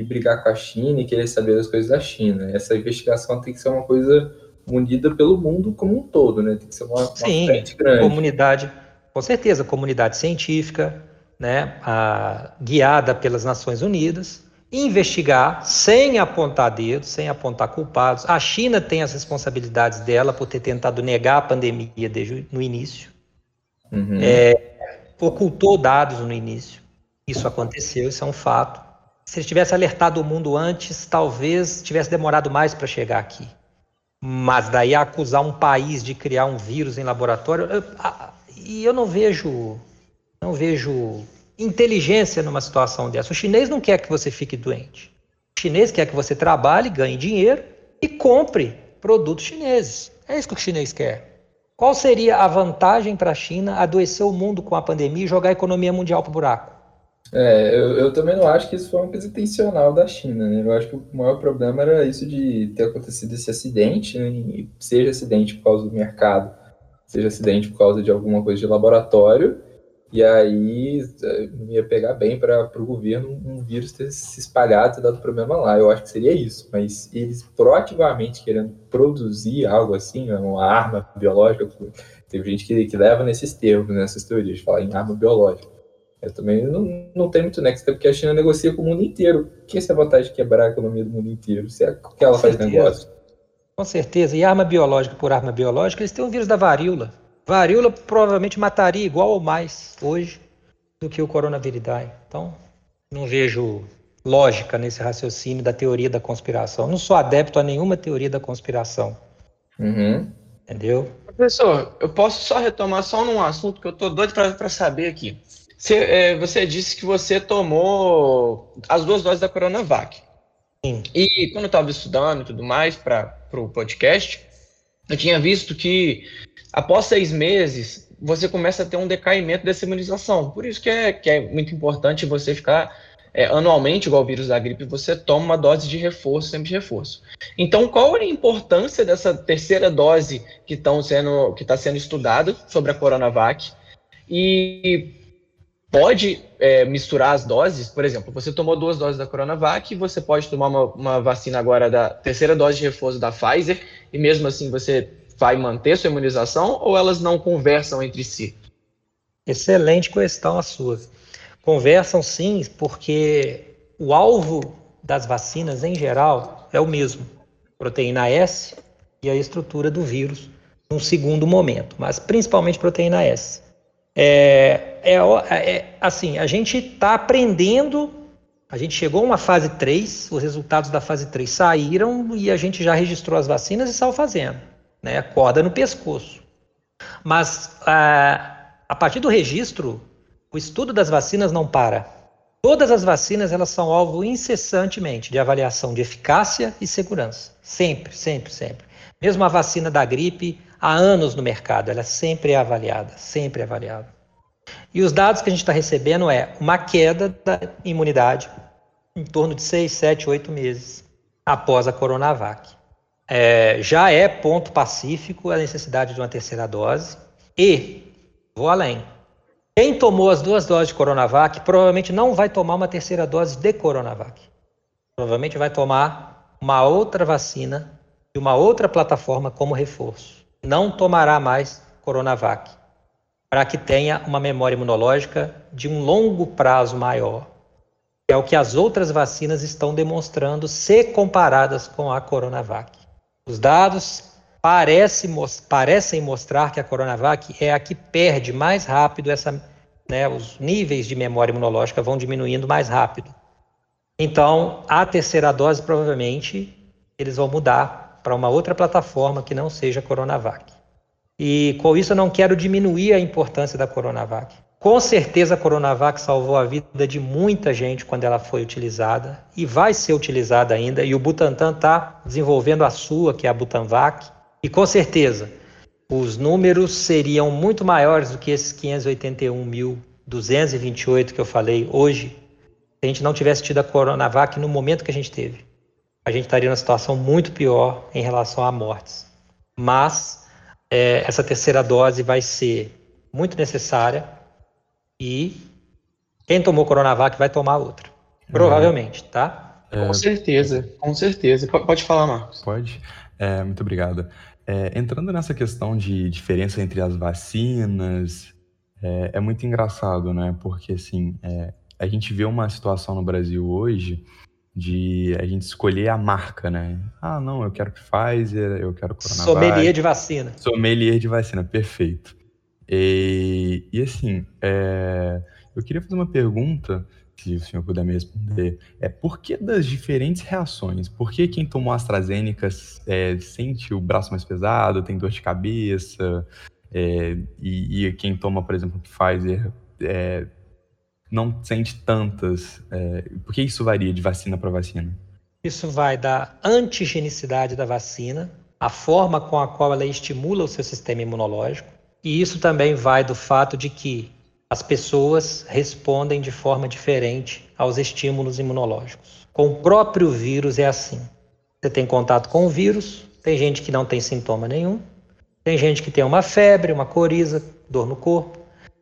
e brigar com a China e querer saber das coisas da China. Essa investigação tem que ser uma coisa unida pelo mundo como um todo, né? Tem que ser uma, uma Sim, frente grande. comunidade, com certeza, comunidade científica, né? A, guiada pelas Nações Unidas, investigar sem apontar dedos, sem apontar culpados. A China tem as responsabilidades dela por ter tentado negar a pandemia desde no início. Uhum. É, ocultou dados no início. Isso aconteceu, isso é um fato. Se ele tivesse alertado o mundo antes, talvez tivesse demorado mais para chegar aqui. Mas daí acusar um país de criar um vírus em laboratório, e eu, eu não vejo, não vejo inteligência numa situação dessa. O chinês não quer que você fique doente. O chinês quer que você trabalhe, ganhe dinheiro e compre produtos chineses. É isso que o chinês quer. Qual seria a vantagem para a China adoecer o mundo com a pandemia e jogar a economia mundial para o buraco? É, eu, eu, também não acho que isso foi uma coisa intencional da China, né? Eu acho que o maior problema era isso de ter acontecido esse acidente, né? seja acidente por causa do mercado, seja acidente por causa de alguma coisa de laboratório, E aí eh, ia pegar bem para o governo um vírus ter se espalhado e dado problema lá. Eu acho que seria isso. Mas eles proativamente querendo produzir algo assim, né, uma arma biológica, teve gente que, que leva nesses termos, nessas teorias, de falar em arma biológica. Eu também não, não tenho muito nexo, porque a China negocia com o mundo inteiro. O que é essa vontade de quebrar a economia do mundo inteiro? Se é que ela faz negócio? Com certeza. E arma biológica por arma biológica, eles têm um vírus da varíola. Varíola provavelmente mataria igual ou mais hoje do que o coronavírus. Então, não vejo lógica nesse raciocínio da teoria da conspiração. Não sou adepto a nenhuma teoria da conspiração. Uhum. Entendeu? Professor, eu posso só retomar só num assunto que eu tô doido para saber aqui. Você, é, você, disse que você tomou as duas doses da Coronavac. Sim. E quando eu estava estudando e tudo mais para o podcast, eu tinha visto que após seis meses, você começa a ter um decaimento dessa imunização. Por isso que é, que é muito importante você ficar é, anualmente, igual o vírus da gripe, você toma uma dose de reforço, sempre de reforço. Então, qual é a importância dessa terceira dose que está sendo, que tá sendo estudada sobre a Coronavac? E pode é, misturar as doses? Por exemplo, você tomou duas doses da Coronavac, você pode tomar uma, uma vacina agora da terceira dose de reforço da Pfizer, e mesmo assim você vai manter sua imunização ou elas não conversam entre si? Excelente questão a sua. Conversam sim, porque o alvo das vacinas em geral é o mesmo: proteína S e a estrutura do vírus num segundo momento, mas principalmente proteína S. É, é, é assim, a gente está aprendendo, a gente chegou a uma fase 3, os resultados da fase 3 saíram e a gente já registrou as vacinas e saiu fazendo né? Corda no pescoço. Mas a, a partir do registro, o estudo das vacinas não para. Todas as vacinas elas são alvo incessantemente de avaliação de eficácia e segurança. Sempre, sempre, sempre. Mesmo a vacina da gripe, há anos no mercado, ela sempre é avaliada, sempre é avaliada. E os dados que a gente está recebendo é uma queda da imunidade em torno de 6, 7, 8 meses após a Coronavac. É, já é ponto pacífico a necessidade de uma terceira dose. E, vou além, quem tomou as duas doses de Coronavac provavelmente não vai tomar uma terceira dose de Coronavac. Provavelmente vai tomar uma outra vacina de uma outra plataforma como reforço. Não tomará mais Coronavac, para que tenha uma memória imunológica de um longo prazo maior. É o que as outras vacinas estão demonstrando se comparadas com a Coronavac. Os dados parece, parecem mostrar que a Coronavac é a que perde mais rápido essa, né, os níveis de memória imunológica vão diminuindo mais rápido. Então, a terceira dose provavelmente eles vão mudar para uma outra plataforma que não seja a Coronavac. E com isso eu não quero diminuir a importância da Coronavac. Com certeza a Coronavac salvou a vida de muita gente quando ela foi utilizada e vai ser utilizada ainda. E o Butantan está desenvolvendo a sua, que é a Butanvac. E com certeza os números seriam muito maiores do que esses 581.228 que eu falei hoje, se a gente não tivesse tido a Coronavac no momento que a gente teve. A gente estaria numa situação muito pior em relação a mortes. Mas é, essa terceira dose vai ser muito necessária e quem tomou Coronavac vai tomar outra. Provavelmente, tá? É, com certeza, com certeza. Pode falar, Marcos. Pode. É, muito obrigado. É, entrando nessa questão de diferença entre as vacinas, é, é muito engraçado, né? Porque, assim, é, a gente vê uma situação no Brasil hoje de a gente escolher a marca, né? Ah, não, eu quero Pfizer, eu quero Coronavac. Sommelier de vacina. Sommelier de vacina, perfeito. E, e assim, é, eu queria fazer uma pergunta, se o senhor puder me responder. É por que das diferentes reações? Por que quem tomou AstraZeneca é, sente o braço mais pesado, tem dor de cabeça? É, e, e, quem toma, por exemplo, Pfizer é, não sente tantas? É, por que isso varia de vacina para vacina? Isso vai da antigenicidade da vacina, a forma com a qual ela estimula o seu sistema imunológico, e isso também vai do fato de que as pessoas respondem de forma diferente aos estímulos imunológicos. Com o próprio vírus é assim. Você tem contato com o vírus, tem gente que não tem sintoma nenhum, tem gente que tem uma febre, uma coriza, dor no corpo,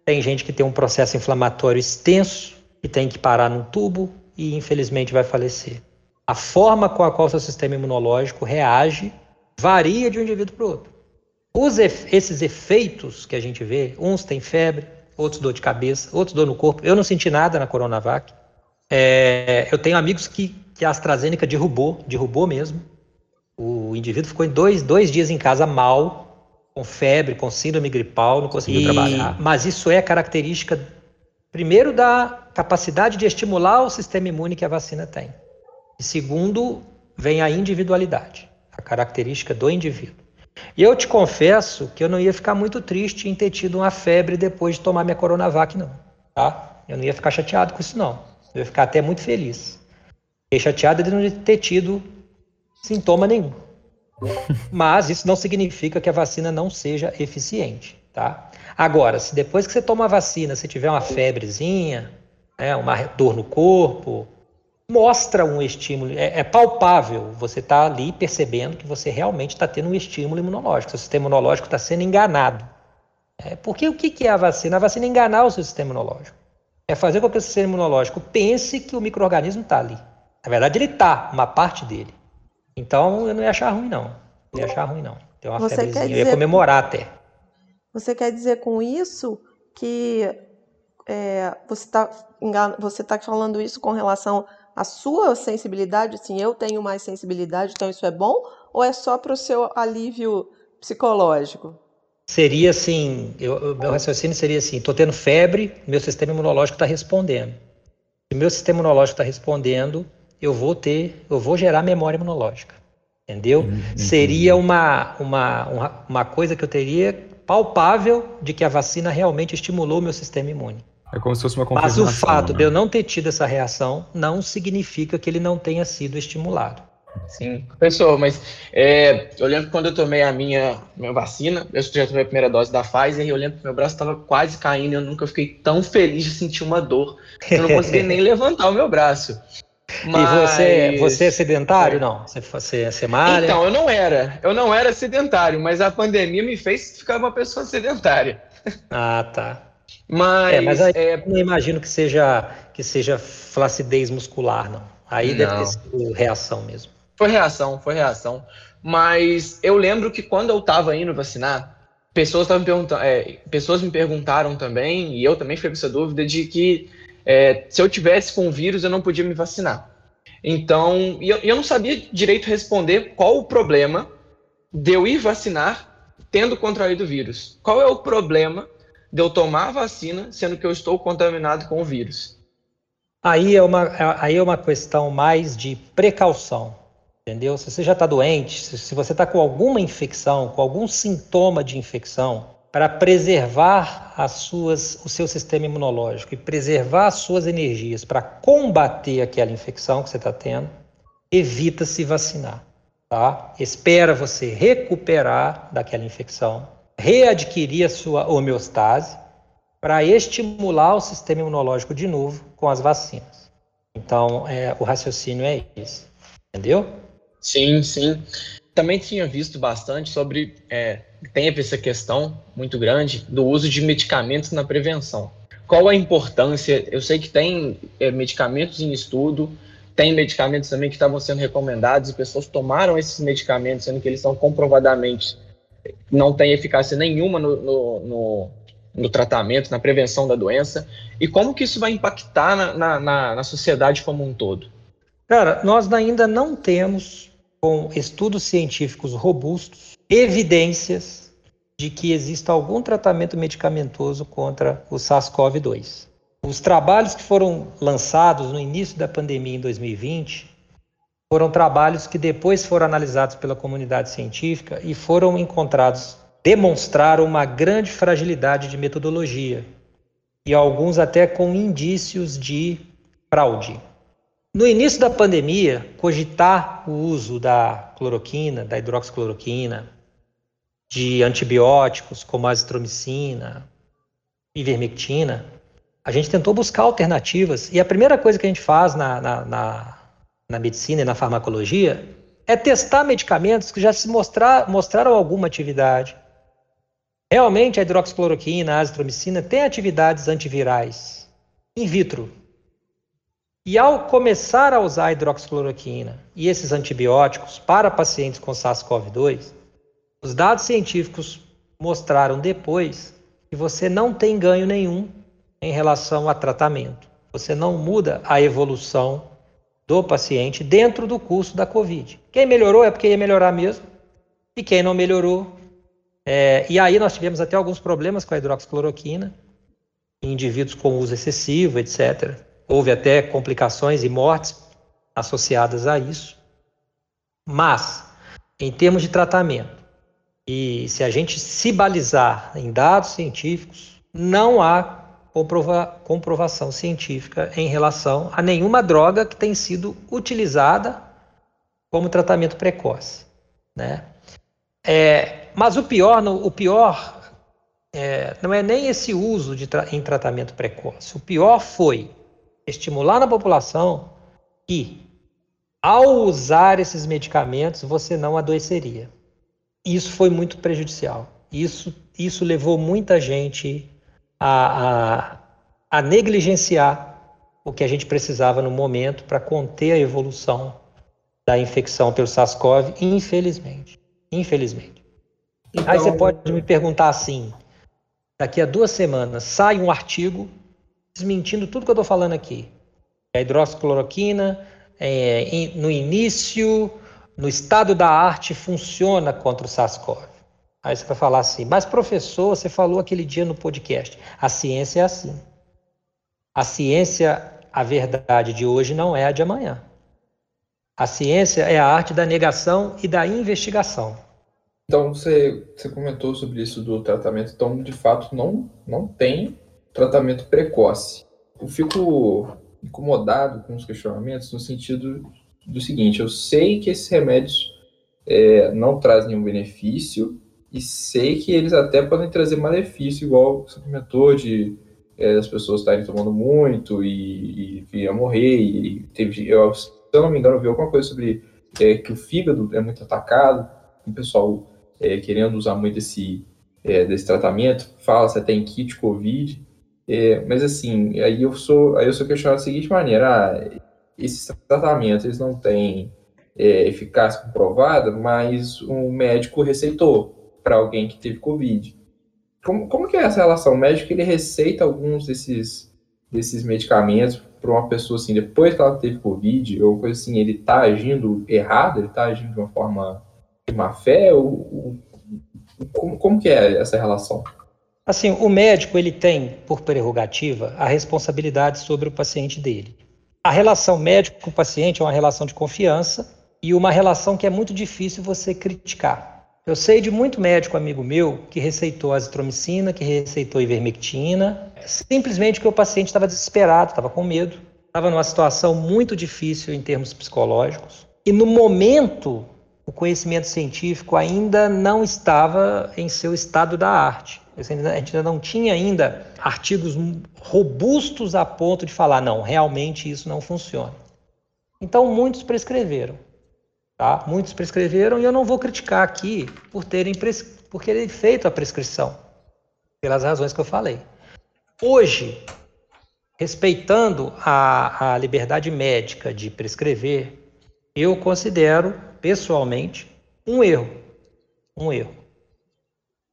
tem gente que tem um processo inflamatório extenso e tem que parar num tubo e infelizmente vai falecer. A forma com a qual seu sistema imunológico reage varia de um indivíduo para o outro. Os, esses efeitos que a gente vê, uns têm febre, outros dor de cabeça, outros dor no corpo. Eu não senti nada na Coronavac. É, eu tenho amigos que, que a AstraZeneca derrubou, derrubou mesmo. O indivíduo ficou dois, dois dias em casa mal, com febre, com síndrome gripal, não conseguiu e, trabalhar. Mas isso é característica, primeiro, da capacidade de estimular o sistema imune que a vacina tem. E segundo, vem a individualidade, a característica do indivíduo. E eu te confesso que eu não ia ficar muito triste em ter tido uma febre depois de tomar minha Coronavac, não. Tá? Eu não ia ficar chateado com isso, não. Eu ia ficar até muito feliz. Fiquei chateado de não ter tido sintoma nenhum. Mas isso não significa que a vacina não seja eficiente, tá? Agora, se depois que você toma a vacina, você tiver uma febrezinha, né, uma dor no corpo, mostra um estímulo, é, é palpável, você está ali percebendo que você realmente está tendo um estímulo imunológico, seu sistema imunológico está sendo enganado. É, porque o que, que é a vacina? A vacina é enganar o seu sistema imunológico. É fazer com que o sistema imunológico pense que o microorganismo está ali. Na verdade, ele está, uma parte dele. Então, eu não ia achar ruim, não. Não ia achar ruim, não. Tem uma você dizer, eu ia comemorar até. Você quer dizer com isso que é, você está você tá falando isso com relação a sua sensibilidade, assim, eu tenho mais sensibilidade, então isso é bom? Ou é só para o seu alívio psicológico? Seria assim, eu, meu raciocínio seria assim, estou tendo febre, meu sistema imunológico está respondendo. Se meu sistema imunológico está respondendo, eu vou ter, eu vou gerar memória imunológica. Entendeu? Uhum. Seria uma, uma, uma, uma coisa que eu teria palpável de que a vacina realmente estimulou o meu sistema imune. É como se fosse uma Mas o fato né? de eu não ter tido essa reação não significa que ele não tenha sido estimulado. Sim, professor, mas é, eu lembro quando eu tomei a minha, minha vacina, eu já tomei a primeira dose da Pfizer e eu lembro que meu braço estava quase caindo, eu nunca fiquei tão feliz de sentir uma dor. Eu não conseguia nem levantar o meu braço. Mas... E você, você é sedentário? Não, você, você, você malha? Então, eu não era. Eu não era sedentário, mas a pandemia me fez ficar uma pessoa sedentária. Ah, tá. Mas, é, mas aí é... não imagino que seja que seja flacidez muscular, não. Aí não. deve ter sido reação mesmo. Foi reação, foi reação. Mas eu lembro que quando eu estava indo vacinar, pessoas estavam perguntando, é, pessoas me perguntaram também, e eu também fiquei com essa dúvida de que é, se eu tivesse com o vírus eu não podia me vacinar. Então, eu, eu não sabia direito responder qual o problema de eu ir vacinar tendo contraído o vírus. Qual é o problema de eu tomar a vacina, sendo que eu estou contaminado com o vírus. Aí é uma, aí é uma questão mais de precaução, entendeu? Se você já está doente, se você está com alguma infecção, com algum sintoma de infecção, para preservar as suas, o seu sistema imunológico e preservar as suas energias para combater aquela infecção que você está tendo, evita se vacinar, tá? Espera você recuperar daquela infecção readquirir a sua homeostase para estimular o sistema imunológico de novo com as vacinas. Então, é, o raciocínio é esse. Entendeu? Sim, sim. Também tinha visto bastante sobre. É, tem essa questão muito grande do uso de medicamentos na prevenção. Qual a importância? Eu sei que tem é, medicamentos em estudo, tem medicamentos também que estavam sendo recomendados e pessoas tomaram esses medicamentos, sendo que eles são comprovadamente não tem eficácia nenhuma no, no, no, no, tratamento, na prevenção da doença, e como que isso vai impactar na, na, na sociedade como um todo? Cara, nós ainda não temos, com estudos científicos robustos, evidências de que exista algum tratamento medicamentoso contra o SARS-CoV-2. Os trabalhos que foram lançados no início da pandemia em 2020 foram trabalhos que depois foram analisados pela comunidade científica e foram encontrados, demonstraram uma grande fragilidade de metodologia e alguns até com indícios de fraude. No início da pandemia, cogitar o uso da cloroquina, da hidroxicloroquina, de antibióticos como azitromicina, ivermectina, a gente tentou buscar alternativas e a primeira coisa que a gente faz na, na, na na medicina e na farmacologia é testar medicamentos que já se mostrar, mostraram alguma atividade Realmente a hidroxicloroquina, a azitromicina têm atividades antivirais in vitro. E ao começar a usar a hidroxicloroquina e esses antibióticos para pacientes com SARS-CoV-2, os dados científicos mostraram depois que você não tem ganho nenhum em relação a tratamento. Você não muda a evolução do paciente dentro do curso da Covid. Quem melhorou é porque ia melhorar mesmo, e quem não melhorou. É, e aí nós tivemos até alguns problemas com a hidroxicloroquina, em indivíduos com uso excessivo, etc. Houve até complicações e mortes associadas a isso. Mas, em termos de tratamento, e se a gente se balizar em dados científicos, não há comprova comprovação científica em relação a nenhuma droga que tenha sido utilizada como tratamento precoce, né? É, mas o pior, o pior é, não é nem esse uso tra em tratamento precoce. O pior foi estimular na população que, ao usar esses medicamentos, você não adoeceria. Isso foi muito prejudicial. Isso, isso levou muita gente a, a, a negligenciar o que a gente precisava no momento para conter a evolução da infecção pelo SARS-CoV, infelizmente. Infelizmente. Então... Aí você pode me perguntar assim: daqui a duas semanas sai um artigo desmentindo tudo que eu estou falando aqui. A hidroxicloroquina, é, no início, no estado da arte, funciona contra o SARS-CoV. Aí você vai falar assim, mas professor, você falou aquele dia no podcast. A ciência é assim. A ciência, a verdade de hoje não é a de amanhã. A ciência é a arte da negação e da investigação. Então, você, você comentou sobre isso do tratamento. Então, de fato, não, não tem tratamento precoce. Eu fico incomodado com os questionamentos no sentido do seguinte: eu sei que esses remédios é, não trazem nenhum benefício, e sei que eles até podem trazer malefício, igual você comentou, de é, as pessoas estarem tomando muito e, e ia morrer. E teve, eu, se eu não me engano, eu vi alguma coisa sobre é, que o fígado é muito atacado, o pessoal é, querendo usar muito esse, é, desse tratamento, fala-se até em kit Covid. É, mas assim, aí eu sou, aí eu sou questionado da seguinte maneira: ah, esses tratamentos eles não têm é, eficácia comprovada, mas um médico receitou para alguém que teve Covid. Como, como que é essa relação? O médico ele receita alguns desses, desses medicamentos para uma pessoa assim, depois que ela teve Covid, ou coisa assim, ele está agindo errado, ele está agindo de uma forma de má fé, ou, ou como, como que é essa relação? Assim, o médico ele tem, por prerrogativa, a responsabilidade sobre o paciente dele. A relação médico com paciente é uma relação de confiança e uma relação que é muito difícil você criticar. Eu sei de muito médico amigo meu que receitou azitromicina, que receitou ivermectina, simplesmente porque o paciente estava desesperado, estava com medo, estava numa situação muito difícil em termos psicológicos. E no momento, o conhecimento científico ainda não estava em seu estado da arte. A gente ainda não tinha ainda artigos robustos a ponto de falar, não, realmente isso não funciona. Então muitos prescreveram. Tá? Muitos prescreveram e eu não vou criticar aqui por terem, pres... por terem feito a prescrição, pelas razões que eu falei. Hoje, respeitando a, a liberdade médica de prescrever, eu considero, pessoalmente, um erro. Um erro.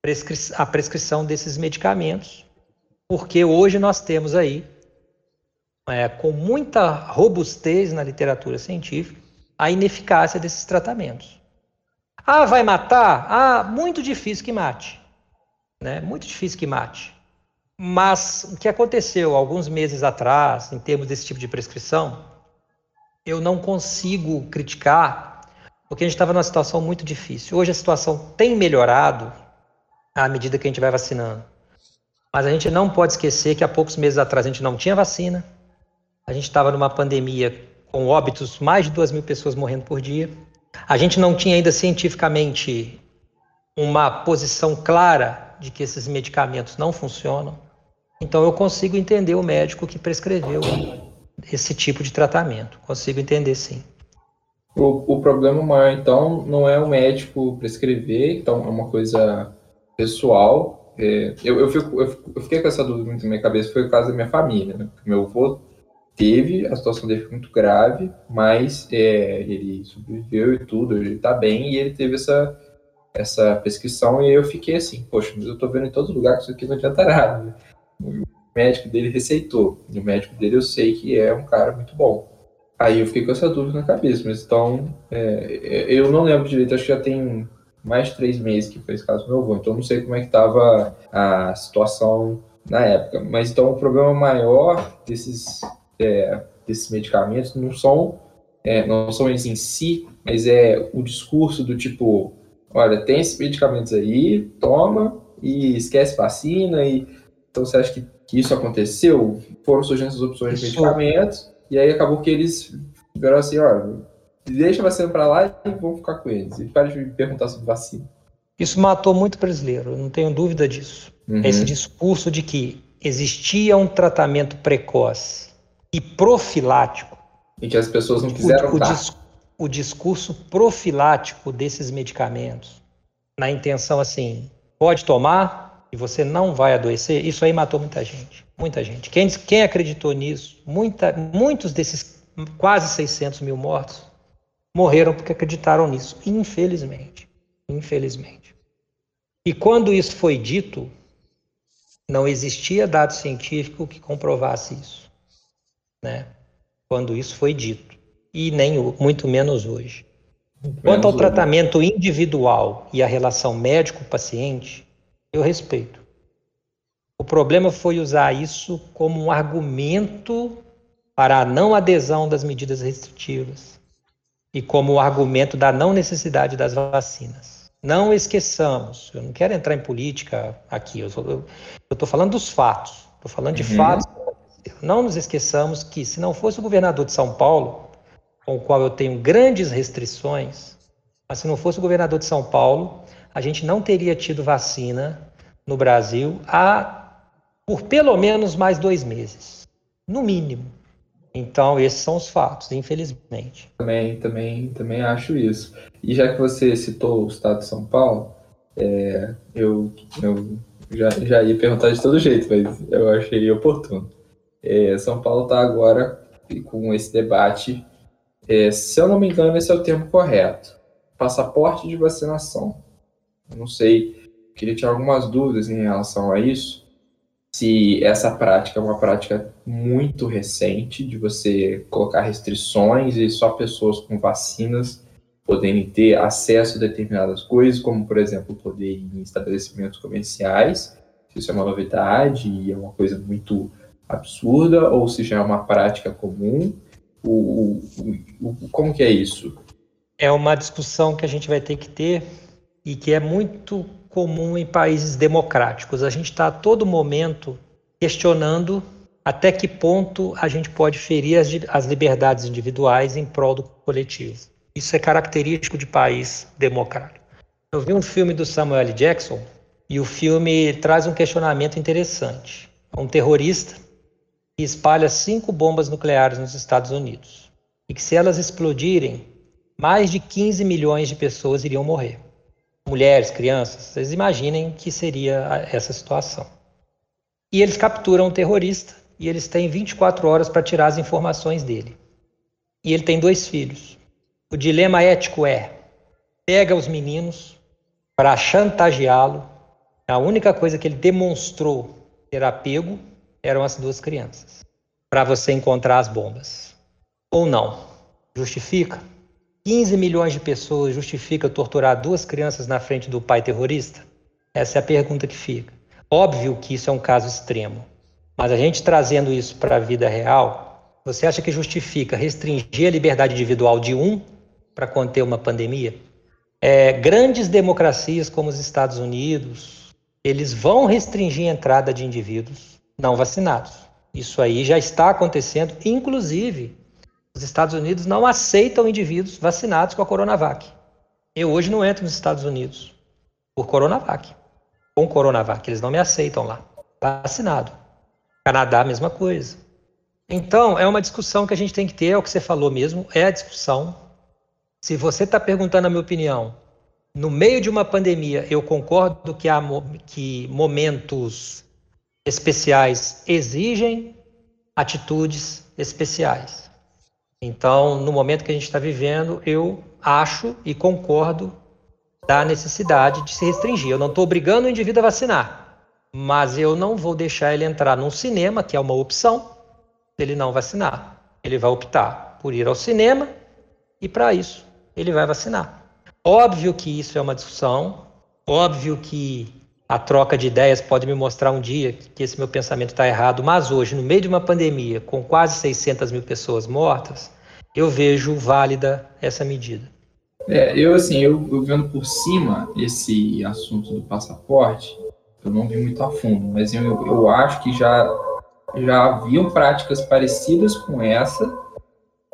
Prescri... A prescrição desses medicamentos, porque hoje nós temos aí, é, com muita robustez na literatura científica, a ineficácia desses tratamentos. Ah, vai matar? Ah, muito difícil que mate. Né? Muito difícil que mate. Mas o que aconteceu alguns meses atrás, em termos desse tipo de prescrição, eu não consigo criticar, porque a gente estava numa situação muito difícil. Hoje a situação tem melhorado à medida que a gente vai vacinando. Mas a gente não pode esquecer que há poucos meses atrás a gente não tinha vacina, a gente estava numa pandemia com óbitos, mais de duas mil pessoas morrendo por dia. A gente não tinha ainda cientificamente uma posição clara de que esses medicamentos não funcionam. Então eu consigo entender o médico que prescreveu esse tipo de tratamento. Consigo entender sim. O, o problema maior, então, não é o médico prescrever, então é uma coisa pessoal, é, eu, eu, fico, eu, eu, fiquei com essa dúvida muito na minha cabeça, foi o caso da minha família, né? Meu avô teve, a situação dele foi muito grave, mas é, ele sobreviveu e tudo, ele tá bem, e ele teve essa, essa prescrição, e eu fiquei assim, poxa, mas eu tô vendo em todo lugar que isso aqui não adianta nada. Né? O médico dele receitou, e o médico dele eu sei que é um cara muito bom. Aí eu fiquei com essa dúvida na cabeça, mas então, é, eu não lembro direito, acho que já tem mais de três meses que foi esse caso do meu avô, então não sei como é que estava a situação na época. Mas então o problema maior desses, é, desses medicamentos não são, é, não são eles em si, mas é o discurso do tipo, olha, tem esses medicamentos aí, toma e esquece vacina, e então você acha que, que isso aconteceu? Foram surgindo essas opções de medicamentos, e aí acabou que eles fizeram assim, olha, deixa a vacina para lá e vamos ficar com eles. E para de me perguntar sobre vacina. Isso matou muito brasileiro, não tenho dúvida disso. Uhum. Esse discurso de que existia um tratamento precoce e profilático. E que as pessoas não quiseram o, o, dis, o discurso profilático desses medicamentos, na intenção assim, pode tomar e você não vai adoecer, isso aí matou muita gente. Muita gente. Quem, quem acreditou nisso, muita, muitos desses quase 600 mil mortos, morreram porque acreditaram nisso, infelizmente. Infelizmente. E quando isso foi dito, não existia dado científico que comprovasse isso, né? Quando isso foi dito, e nem muito menos hoje. Muito Quanto ao tratamento individual e a relação médico-paciente, eu respeito. O problema foi usar isso como um argumento para a não adesão das medidas restritivas e como argumento da não necessidade das vacinas. Não esqueçamos, eu não quero entrar em política aqui, eu estou falando dos fatos, estou falando de uhum. fatos. Não nos esqueçamos que se não fosse o governador de São Paulo, com o qual eu tenho grandes restrições, mas se não fosse o governador de São Paulo, a gente não teria tido vacina no Brasil há por pelo menos mais dois meses, no mínimo. Então, esses são os fatos, infelizmente. Também, também, também acho isso. E já que você citou o estado de São Paulo, é, eu, eu já, já ia perguntar de todo jeito, mas eu achei oportuno. É, São Paulo está agora com esse debate. É, se eu não me engano, esse é o termo correto. Passaporte de vacinação. Não sei, queria tirar algumas dúvidas em relação a isso se essa prática é uma prática muito recente de você colocar restrições e só pessoas com vacinas poderem ter acesso a determinadas coisas, como por exemplo poder ir em estabelecimentos comerciais, se isso é uma novidade e é uma coisa muito absurda, ou se já é uma prática comum, o, o, o, como que é isso? É uma discussão que a gente vai ter que ter e que é muito comum em países democráticos. A gente está a todo momento questionando até que ponto a gente pode ferir as, as liberdades individuais em prol do coletivo. Isso é característico de país democrático. Eu vi um filme do Samuel L. Jackson e o filme traz um questionamento interessante. Um terrorista que espalha cinco bombas nucleares nos Estados Unidos e que se elas explodirem, mais de 15 milhões de pessoas iriam morrer mulheres, crianças. Vocês imaginem que seria essa situação. E eles capturam o terrorista e eles têm 24 horas para tirar as informações dele. E ele tem dois filhos. O dilema ético é: pega os meninos para chantageá-lo. A única coisa que ele demonstrou ter apego eram as duas crianças, para você encontrar as bombas. Ou não? Justifica? 15 milhões de pessoas justifica torturar duas crianças na frente do pai terrorista? Essa é a pergunta que fica. Óbvio que isso é um caso extremo, mas a gente trazendo isso para a vida real, você acha que justifica restringir a liberdade individual de um para conter uma pandemia? É, grandes democracias como os Estados Unidos, eles vão restringir a entrada de indivíduos não vacinados. Isso aí já está acontecendo, inclusive os Estados Unidos não aceitam indivíduos vacinados com a Coronavac. Eu hoje não entro nos Estados Unidos por Coronavac. Com Coronavac, eles não me aceitam lá. Vacinado. Canadá, mesma coisa. Então, é uma discussão que a gente tem que ter, é o que você falou mesmo, é a discussão. Se você está perguntando a minha opinião, no meio de uma pandemia, eu concordo que, há, que momentos especiais exigem atitudes especiais. Então, no momento que a gente está vivendo, eu acho e concordo da necessidade de se restringir. Eu não estou obrigando o indivíduo a vacinar, mas eu não vou deixar ele entrar num cinema, que é uma opção, se ele não vacinar. Ele vai optar por ir ao cinema e, para isso, ele vai vacinar. Óbvio que isso é uma discussão, óbvio que a troca de ideias pode me mostrar um dia que esse meu pensamento está errado, mas hoje, no meio de uma pandemia com quase 600 mil pessoas mortas, eu vejo válida essa medida. É, eu assim, eu, eu vendo por cima esse assunto do passaporte, eu não vi muito a fundo, mas eu, eu acho que já, já haviam práticas parecidas com essa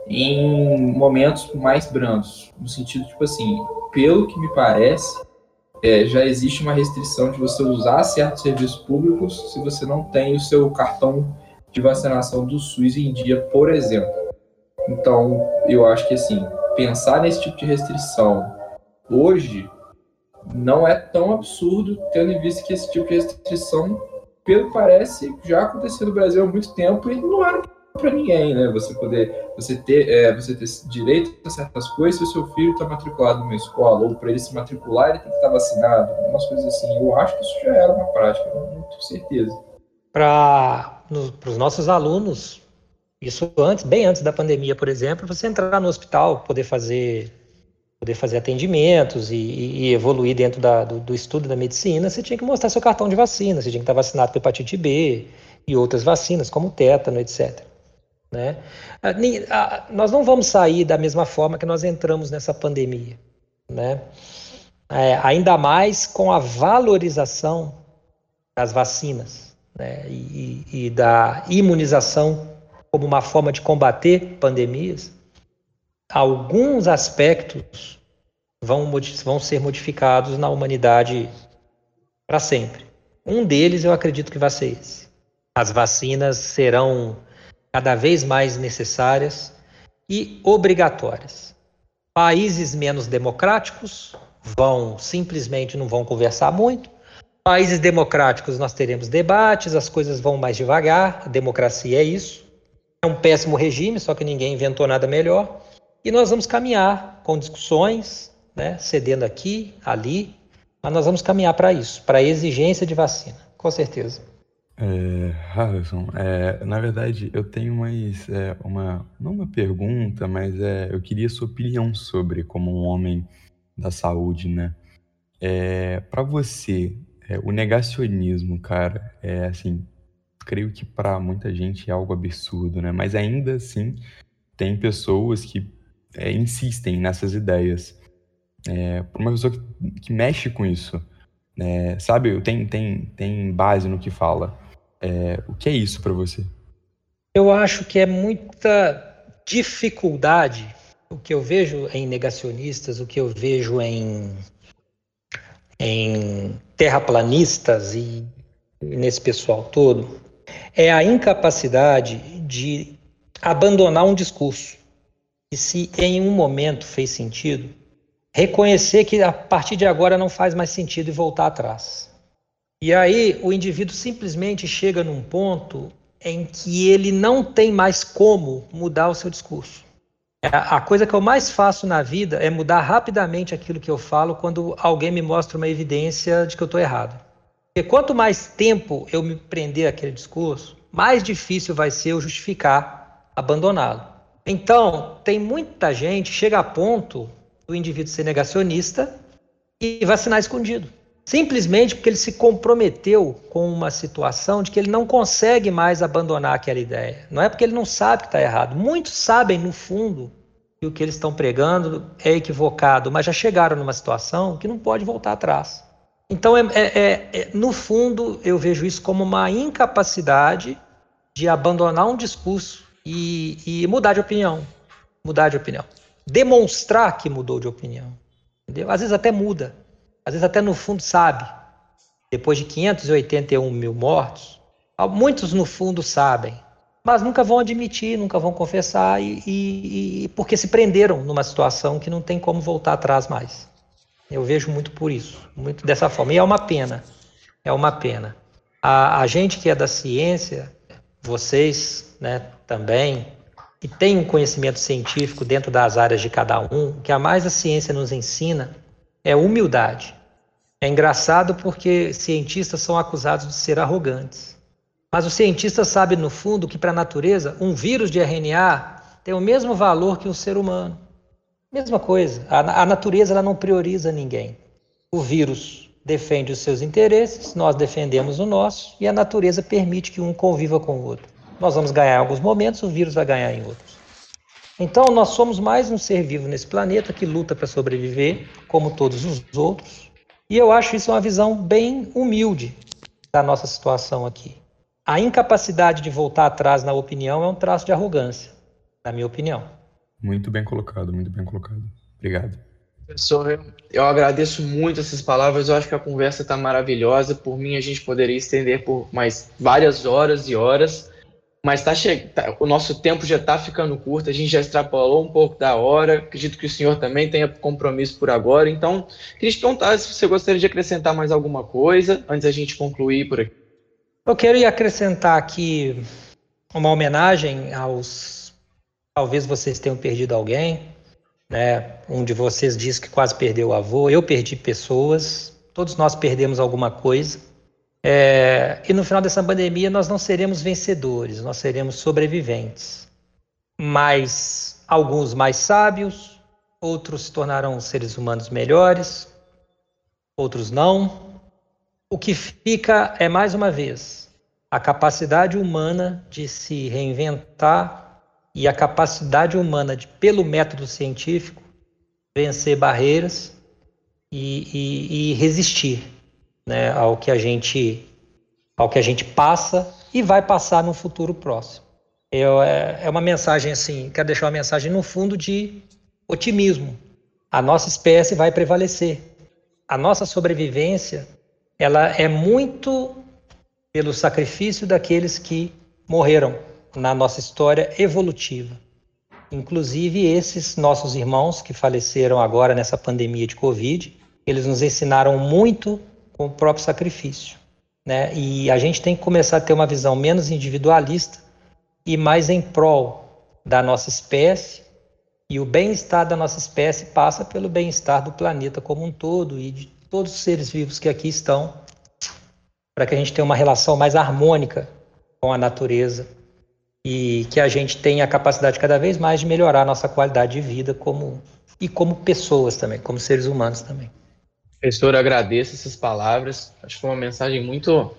em momentos mais brandos, no sentido, tipo assim, pelo que me parece, é, já existe uma restrição de você usar certos serviços públicos se você não tem o seu cartão de vacinação do SUS em dia, por exemplo. Então, eu acho que assim, pensar nesse tipo de restrição hoje não é tão absurdo, tendo em vista que esse tipo de restrição, pelo que parece, já aconteceu no Brasil há muito tempo e não era para ninguém, né? Você poder, você ter, é, você ter direito a certas coisas se o seu filho está matriculado numa escola ou para ele se matricular ele tem que estar tá vacinado, umas coisas assim. Eu acho que isso já era uma prática, não tenho certeza. Para os nossos alunos, isso antes, bem antes da pandemia, por exemplo, você entrar no hospital, poder fazer poder fazer atendimentos e, e evoluir dentro da, do, do, estudo da medicina, você tinha que mostrar seu cartão de vacina, você tinha que estar vacinado para hepatite B e outras vacinas, como tétano, etc. Né? Nós não vamos sair da mesma forma que nós entramos nessa pandemia. Né? É, ainda mais com a valorização das vacinas né? e, e, da imunização como uma forma de combater pandemias, alguns aspectos vão, vão ser modificados na humanidade para sempre. Um deles eu acredito que vai ser esse. As vacinas serão cada vez mais necessárias e obrigatórias. Países menos democráticos vão simplesmente não vão conversar muito. Países democráticos nós teremos debates, as coisas vão mais devagar, a democracia é isso. É um péssimo regime, só que ninguém inventou nada melhor. E nós vamos caminhar com discussões, né, cedendo aqui, ali, mas nós vamos caminhar para isso, para a exigência de vacina, com certeza. É, Harrison, é, na verdade, eu tenho mais é, uma, não uma pergunta, mas é, eu queria sua opinião sobre, como um homem da saúde, né? É, para você, é, o negacionismo, cara, é assim, creio que para muita gente é algo absurdo, né? Mas ainda assim, tem pessoas que é, insistem nessas ideias. É, para uma pessoa que, que mexe com isso, é, sabe, tem, tem, tem base no que fala. É, o que é isso para você? Eu acho que é muita dificuldade. O que eu vejo em negacionistas, o que eu vejo em, em terraplanistas e nesse pessoal todo, é a incapacidade de abandonar um discurso. E se em um momento fez sentido, reconhecer que a partir de agora não faz mais sentido e voltar atrás. E aí o indivíduo simplesmente chega num ponto em que ele não tem mais como mudar o seu discurso. É, a coisa que eu mais faço na vida é mudar rapidamente aquilo que eu falo quando alguém me mostra uma evidência de que eu estou errado. Porque quanto mais tempo eu me prender àquele discurso, mais difícil vai ser eu justificar abandoná-lo. Então, tem muita gente chega a ponto do indivíduo ser negacionista e vacinar escondido. Simplesmente porque ele se comprometeu com uma situação de que ele não consegue mais abandonar aquela ideia. Não é porque ele não sabe que está errado. Muitos sabem, no fundo, que o que eles estão pregando é equivocado, mas já chegaram numa situação que não pode voltar atrás. Então, é, é, é, é no fundo, eu vejo isso como uma incapacidade de abandonar um discurso e, e mudar de opinião. Mudar de opinião. Demonstrar que mudou de opinião. Entendeu? Às vezes até muda, às vezes até no fundo sabe. Depois de 581 mil mortos, muitos no fundo sabem, mas nunca vão admitir, nunca vão confessar, e, e, e porque se prenderam numa situação que não tem como voltar atrás mais. Eu vejo muito por isso, muito dessa forma. E é uma pena, é uma pena. A, a gente que é da ciência, vocês né, também, e tem um conhecimento científico dentro das áreas de cada um, o que a mais a ciência nos ensina é humildade. É engraçado porque cientistas são acusados de ser arrogantes. Mas o cientista sabe, no fundo, que para a natureza, um vírus de RNA tem o mesmo valor que um ser humano. Mesma coisa. A, a natureza ela não prioriza ninguém. O vírus defende os seus interesses, nós defendemos o nosso, e a natureza permite que um conviva com o outro. Nós vamos ganhar em alguns momentos, o vírus vai ganhar em outros. Então, nós somos mais um ser vivo nesse planeta que luta para sobreviver, como todos os outros, e eu acho isso uma visão bem humilde da nossa situação aqui. A incapacidade de voltar atrás na opinião é um traço de arrogância, na minha opinião. Muito bem colocado, muito bem colocado. Obrigado. Professor, eu agradeço muito essas palavras. Eu acho que a conversa está maravilhosa. Por mim, a gente poderia estender por mais várias horas e horas mas tá che... Tá, o nosso tempo já está ficando curto, a gente já extrapolou um pouco da hora, acredito que o senhor também tenha compromisso por agora, então queria te perguntar se você gostaria de acrescentar mais alguma coisa antes da gente concluir por aqui. Eu quero acrescentar aqui uma homenagem aos. Talvez vocês tenham perdido alguém, né? Um de vocês disse que quase perdeu o avô, eu perdi pessoas, todos nós perdemos alguma coisa. É, e no final dessa pandemia nós não seremos vencedores, nós seremos sobreviventes. Mas alguns mais sábios, outros se tornarão seres humanos melhores, outros não. O que fica é, mais uma vez, a capacidade humana de se reinventar e a capacidade humana de, pelo método científico, vencer barreiras e, e, e resistir né, ao que a gente ao que a gente passa e vai passar no futuro próximo. Eu, é, é uma mensagem assim, quero deixar uma mensagem no fundo de otimismo. A nossa espécie vai prevalecer. A nossa sobrevivência, ela é muito pelo sacrifício daqueles que morreram na nossa história evolutiva. Inclusive esses nossos irmãos que faleceram agora nessa pandemia de Covid, eles nos ensinaram muito com o próprio sacrifício. Né? E a gente tem que começar a ter uma visão menos individualista e mais em prol da nossa espécie. E o bem-estar da nossa espécie passa pelo bem-estar do planeta como um todo e de todos os seres vivos que aqui estão, para que a gente tenha uma relação mais harmônica com a natureza e que a gente tenha a capacidade cada vez mais de melhorar a nossa qualidade de vida como e como pessoas também, como seres humanos também. Professor, agradeço essas palavras. Acho que foi uma mensagem muito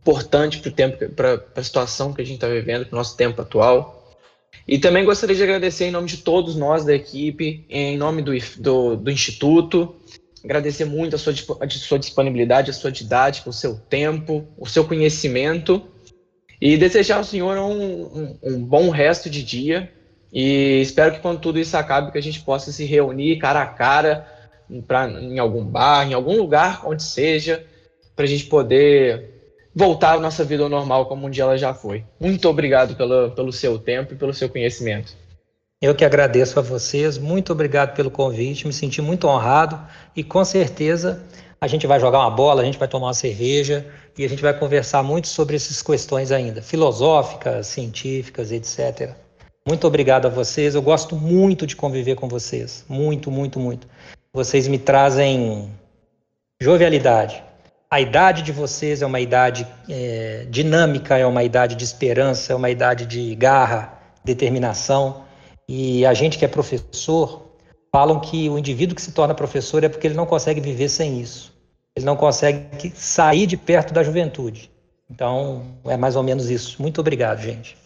importante para o tempo, para a situação que a gente está vivendo, para o nosso tempo atual. E também gostaria de agradecer em nome de todos nós da equipe, em nome do, do, do Instituto, agradecer muito a sua, a sua disponibilidade, a sua didática, o seu tempo, o seu conhecimento e desejar ao senhor um, um, um bom resto de dia e espero que quando tudo isso acabe que a gente possa se reunir cara a cara pra, em algum bar, em algum lugar onde seja, para a gente poder voltar à nossa vida normal como um dia ela já foi. Muito obrigado pelo, pelo seu tempo e pelo seu conhecimento. Eu que agradeço a vocês, muito obrigado pelo convite, me senti muito honrado e com certeza a gente vai jogar uma bola, a gente vai tomar uma cerveja e a gente vai conversar muito sobre essas questões ainda, filosóficas, científicas, etc. Muito obrigado a vocês, eu gosto muito de conviver com vocês, muito, muito, muito vocês me trazem jovialidade. A idade de vocês é uma idade é, dinâmica, é uma idade de esperança, é uma idade de garra, determinação. E a gente que é professor falam que o indivíduo que se torna professor é porque ele não consegue viver sem isso. Ele não consegue sair de perto da juventude. Então, é mais ou menos isso. Muito obrigado, gente.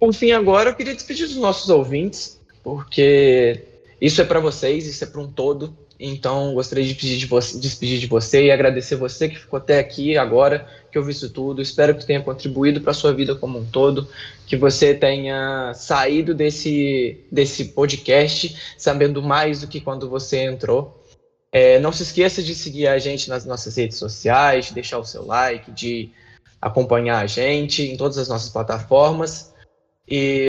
Por fim, agora eu queria despedir dos nossos ouvintes, porque isso é para vocês, isso é para um todo. Então, gostaria de pedir de você, despedir de você e agradecer você que ficou até aqui agora, que ouviu isso tudo. Espero que tenha contribuído para a sua vida como um todo, que você tenha saído desse, desse podcast sabendo mais do que quando você entrou. É, não se esqueça de seguir a gente nas nossas redes sociais, de deixar o seu like, de acompanhar a gente em todas as nossas plataformas. E